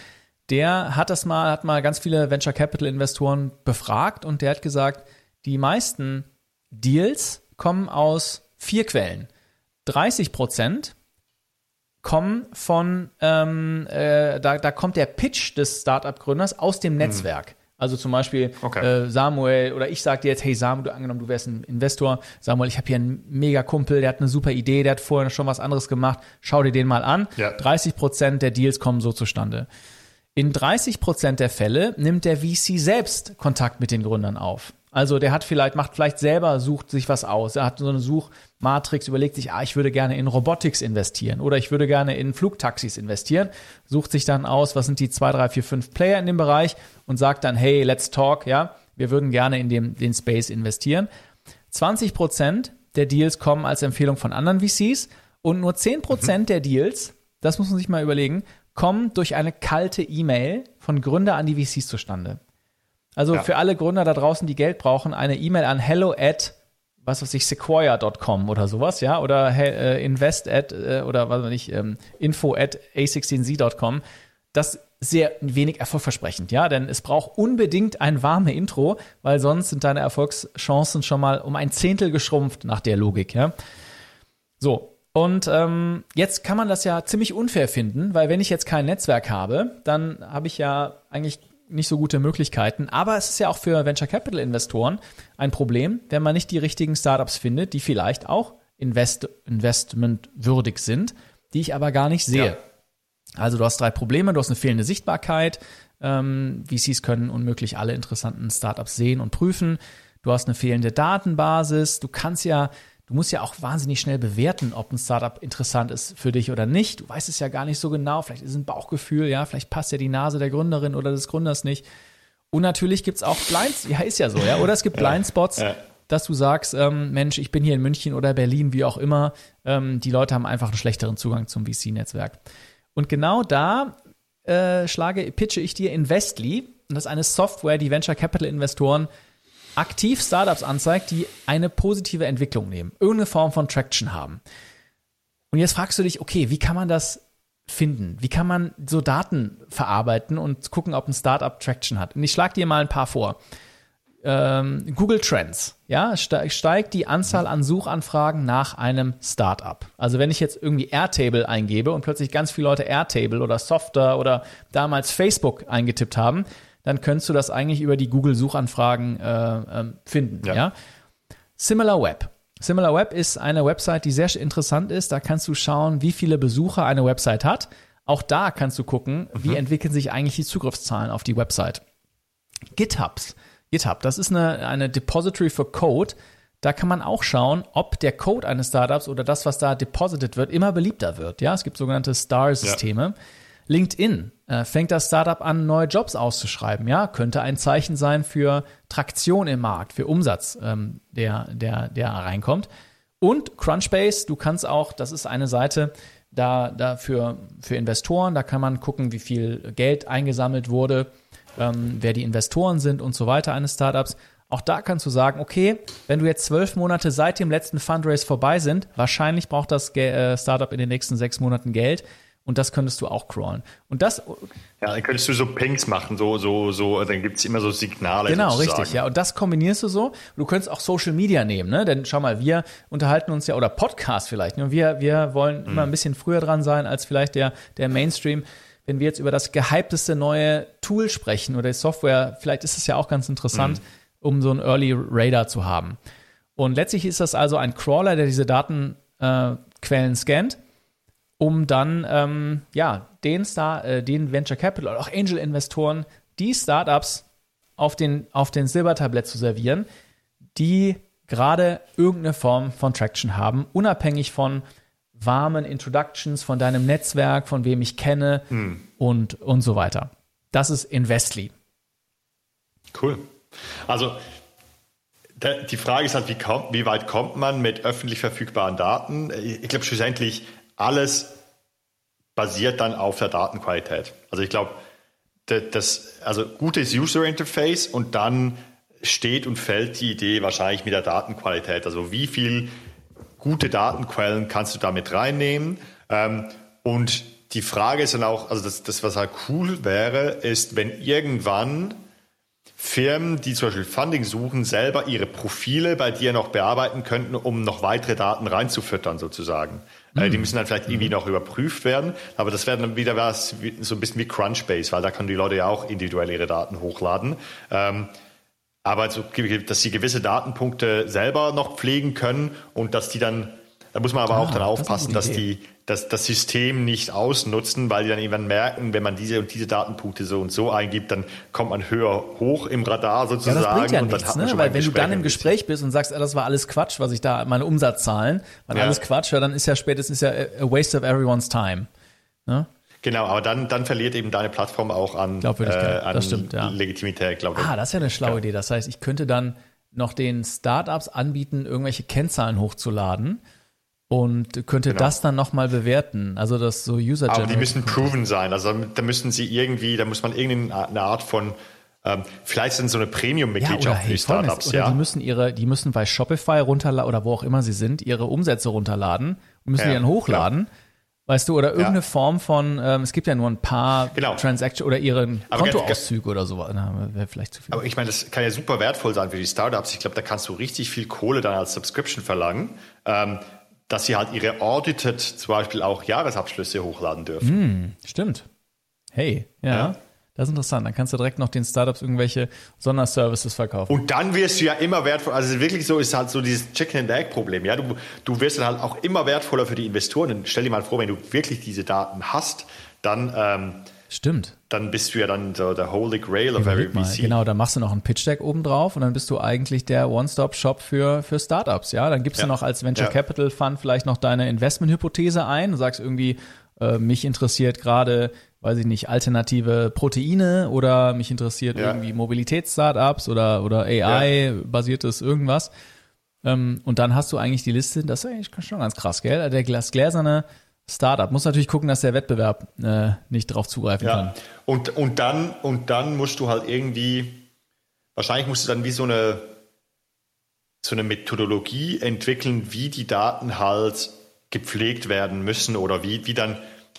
Der hat das mal, hat mal ganz viele Venture Capital Investoren befragt und der hat gesagt, die meisten Deals kommen aus vier Quellen. 30 Prozent kommen von, ähm, äh, da, da kommt der Pitch des Startup-Gründers aus dem Netzwerk. Mhm. Also zum Beispiel okay. äh, Samuel oder ich sage dir jetzt, hey Samuel, du angenommen, du wärst ein Investor. Samuel, ich habe hier einen mega Kumpel, der hat eine super Idee, der hat vorher schon was anderes gemacht. Schau dir den mal an. Ja. 30 Prozent der Deals kommen so zustande. In 30 Prozent der Fälle nimmt der VC selbst Kontakt mit den Gründern auf. Also der hat vielleicht, macht vielleicht selber, sucht sich was aus. Er hat so eine Suchmatrix, überlegt sich, ah, ich würde gerne in Robotics investieren oder ich würde gerne in Flugtaxis investieren, sucht sich dann aus, was sind die zwei, drei, vier, fünf Player in dem Bereich und sagt dann, hey, let's talk, ja, wir würden gerne in dem, den Space investieren. 20 Prozent der Deals kommen als Empfehlung von anderen VCs und nur 10 Prozent mhm. der Deals, das muss man sich mal überlegen, kommen durch eine kalte E-Mail von Gründer an die VCs zustande. Also ja. für alle Gründer da draußen, die Geld brauchen, eine E-Mail an hello at was weiß ich, sequoia.com oder sowas, ja, oder äh, invest at äh, oder was weiß ich, ähm, info at a16z.com. Das sehr wenig erfolgversprechend, ja, denn es braucht unbedingt ein warme Intro, weil sonst sind deine Erfolgschancen schon mal um ein Zehntel geschrumpft nach der Logik, ja. So, und ähm, jetzt kann man das ja ziemlich unfair finden, weil wenn ich jetzt kein Netzwerk habe, dann habe ich ja eigentlich nicht so gute Möglichkeiten. Aber es ist ja auch für Venture Capital Investoren ein Problem, wenn man nicht die richtigen Startups findet, die vielleicht auch invest investmentwürdig sind, die ich aber gar nicht sehe. Ja. Also du hast drei Probleme, du hast eine fehlende Sichtbarkeit. Ähm, VCs können unmöglich alle interessanten Startups sehen und prüfen. Du hast eine fehlende Datenbasis. Du kannst ja du musst ja auch wahnsinnig schnell bewerten, ob ein Startup interessant ist für dich oder nicht. Du weißt es ja gar nicht so genau. Vielleicht ist es ein Bauchgefühl, ja, vielleicht passt ja die Nase der Gründerin oder des Gründers nicht. Und natürlich gibt es auch Blinds, ja, ist ja so, ja. Oder es gibt *laughs* Blindspots, ja. dass du sagst, ähm, Mensch, ich bin hier in München oder Berlin, wie auch immer. Ähm, die Leute haben einfach einen schlechteren Zugang zum VC-Netzwerk. Und genau da äh, schlage, pitche ich dir Investly. Und das ist eine Software, die Venture Capital Investoren aktiv Startups anzeigt, die eine positive Entwicklung nehmen, irgendeine Form von Traction haben. Und jetzt fragst du dich, okay, wie kann man das finden? Wie kann man so Daten verarbeiten und gucken, ob ein Startup Traction hat? Und ich schlage dir mal ein paar vor. Ähm, Google Trends, ja, steigt die Anzahl an Suchanfragen nach einem Startup. Also wenn ich jetzt irgendwie Airtable eingebe und plötzlich ganz viele Leute Airtable oder Software oder damals Facebook eingetippt haben, dann könntest du das eigentlich über die Google-Suchanfragen äh, äh, finden. Ja. ja. Similar Web. Similar Web ist eine Website, die sehr interessant ist. Da kannst du schauen, wie viele Besucher eine Website hat. Auch da kannst du gucken, mhm. wie entwickeln sich eigentlich die Zugriffszahlen auf die Website. GitHubs. GitHub, das ist eine, eine Depository für Code. Da kann man auch schauen, ob der Code eines Startups oder das, was da deposited wird, immer beliebter wird. Ja, es gibt sogenannte Star-Systeme. Ja. LinkedIn äh, fängt das Startup an, neue Jobs auszuschreiben. Ja, könnte ein Zeichen sein für Traktion im Markt, für Umsatz, ähm, der, der, der reinkommt. Und Crunchbase, du kannst auch, das ist eine Seite, da, da für, für Investoren, da kann man gucken, wie viel Geld eingesammelt wurde, ähm, wer die Investoren sind und so weiter eines Startups. Auch da kannst du sagen, okay, wenn du jetzt zwölf Monate seit dem letzten Fundraise vorbei sind, wahrscheinlich braucht das äh, Startup in den nächsten sechs Monaten Geld und das könntest du auch crawlen. Und das. Ja, dann könntest du so Pings machen, so, so, so, dann gibt es immer so Signale. Genau, sozusagen. richtig, ja. Und das kombinierst du so. Du könntest auch Social Media nehmen, ne? Denn schau mal, wir unterhalten uns ja, oder Podcast vielleicht. Ne? Wir, wir wollen mhm. immer ein bisschen früher dran sein als vielleicht der, der Mainstream. Wenn wir jetzt über das gehypteste neue Tool sprechen oder die Software, vielleicht ist es ja auch ganz interessant, mhm. um so einen Early Radar zu haben. Und letztlich ist das also ein Crawler, der diese Datenquellen äh, scannt um dann ähm, ja den Star, äh, den Venture Capital oder auch Angel Investoren die Startups auf den auf den Silbertablett zu servieren, die gerade irgendeine Form von Traction haben, unabhängig von warmen Introductions, von deinem Netzwerk, von wem ich kenne hm. und und so weiter. Das ist Investly. Cool. Also die Frage ist halt, wie, kommt, wie, weit kommt man mit öffentlich verfügbaren Daten? Ich glaube, schlussendlich alles basiert dann auf der Datenqualität. Also ich glaube, das, also gutes User Interface und dann steht und fällt die Idee wahrscheinlich mit der Datenqualität. Also wie viel gute Datenquellen kannst du damit reinnehmen? Ähm, und die Frage ist dann auch, also das, das, was halt cool wäre, ist, wenn irgendwann Firmen, die zum Beispiel Funding suchen, selber ihre Profile bei dir noch bearbeiten könnten, um noch weitere Daten reinzufüttern sozusagen. Mhm. Die müssen dann vielleicht irgendwie noch überprüft werden, aber das wäre dann wieder was, so ein bisschen wie Crunchbase, weil da können die Leute ja auch individuell ihre Daten hochladen. Ähm, aber so, dass sie gewisse Datenpunkte selber noch pflegen können und dass die dann, da muss man aber ah, auch dann aufpassen, das dass die das, das System nicht ausnutzen, weil die dann irgendwann merken, wenn man diese und diese Datenpunkte so und so eingibt, dann kommt man höher hoch im Radar sozusagen. Ja, das bringt ja und nichts, ne? weil wenn du dann im Gespräch bist und sagst, ah, das war alles Quatsch, was ich da, meine Umsatzzahlen, waren ja. alles Quatsch, ja, dann ist ja spätestens ja a waste of everyone's time. Ne? Genau, aber dann, dann verliert eben deine Plattform auch an, Glaubwürdigkeit. Äh, an stimmt, ja. Legitimität, glaube ich. Ah, das ist ja eine schlaue. Idee. Das heißt, ich könnte dann noch den Startups anbieten, irgendwelche Kennzahlen hochzuladen und könnte genau. das dann nochmal bewerten. Also das so user Aber die müssen proven sein. Also da müssen sie irgendwie, da muss man irgendeine Art von ähm, vielleicht sind so eine Premium-Mitgliedschaft ja, für die Startups. Oder ja. die müssen ihre, die müssen bei Shopify runterladen oder wo auch immer sie sind, ihre Umsätze runterladen und müssen ja, die dann hochladen. Klar. Weißt du, oder irgendeine ja. Form von, ähm, es gibt ja nur ein paar genau. Transactions oder ihren Kontoauszüge oder so, wäre vielleicht zu viel. Aber ich meine, das kann ja super wertvoll sein für die Startups. Ich glaube, da kannst du richtig viel Kohle dann als Subscription verlangen. Ähm, dass sie halt ihre Audited zum Beispiel auch Jahresabschlüsse hochladen dürfen. Mm, stimmt. Hey, ja, ja. Das ist interessant. Dann kannst du direkt noch den Startups irgendwelche Sonderservices verkaufen. Und dann wirst du ja immer wertvoller. Also wirklich so ist halt so dieses Chicken and Egg Problem. Ja, du, du wirst dann halt auch immer wertvoller für die Investoren. Und stell dir mal vor, wenn du wirklich diese Daten hast, dann ähm, Stimmt. Dann bist du ja dann so der Holy Grail of every VC. Genau, dann machst du noch ein Pitch Deck oben drauf und dann bist du eigentlich der One-Stop-Shop für, für Startups. Ja, dann gibst ja. du noch als Venture ja. Capital Fund vielleicht noch deine Investment-Hypothese ein und sagst irgendwie, äh, mich interessiert gerade, weiß ich nicht, alternative Proteine oder mich interessiert ja. irgendwie Mobilitäts-Startups oder, oder AI-basiertes irgendwas. Ähm, und dann hast du eigentlich die Liste, das ist eigentlich schon ganz krass, gell? Der Glas gläserne Startup. Muss natürlich gucken, dass der Wettbewerb äh, nicht drauf zugreifen ja. kann. Und, und, dann, und dann musst du halt irgendwie, wahrscheinlich musst du dann wie so eine, so eine Methodologie entwickeln, wie die Daten halt gepflegt werden müssen oder wie, wie dann,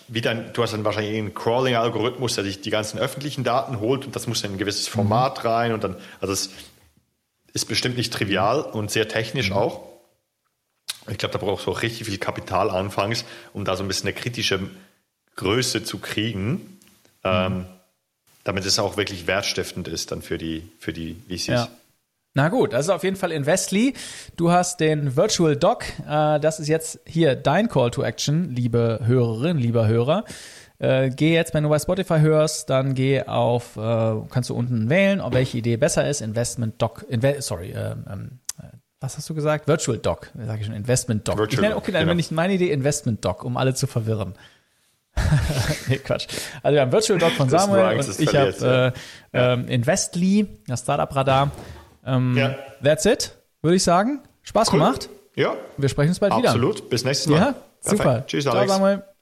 wie dann, du hast dann wahrscheinlich einen Crawling-Algorithmus, der sich die ganzen öffentlichen Daten holt und das muss in ein gewisses Format mhm. rein und dann, also es ist bestimmt nicht trivial und sehr technisch mhm. auch. Ich glaube, da brauchst du auch richtig viel Kapital anfangs, um da so ein bisschen eine kritische Größe zu kriegen, mhm. ähm, damit es auch wirklich wertstiftend ist dann für die, für die VCs. Ja. Na gut, das ist auf jeden Fall Investly. Du hast den Virtual Doc. Äh, das ist jetzt hier dein Call to Action, liebe Hörerin, lieber Hörer. Äh, geh jetzt, wenn du bei Spotify hörst, dann geh auf, äh, kannst du unten wählen, ob welche Idee besser ist. Investment Doc, Inve sorry, ähm, ähm was hast du gesagt? Virtual Doc, sage ich schon, Investment Doc. Virtual ich nenne, okay, dann genau. nenne ich meine Idee Investment Doc, um alle zu verwirren. *laughs* nee, Quatsch. Also wir haben Virtual Doc von Samuel und ich habe äh, ja. ähm, Investly, das Startup-Radar. Ähm, ja. That's it, würde ich sagen. Spaß cool. gemacht. Ja. Wir sprechen uns bald Absolut. wieder. Absolut. Bis nächstes Mal. Ja, super. Tschüss, Alex. Ciao, Samuel.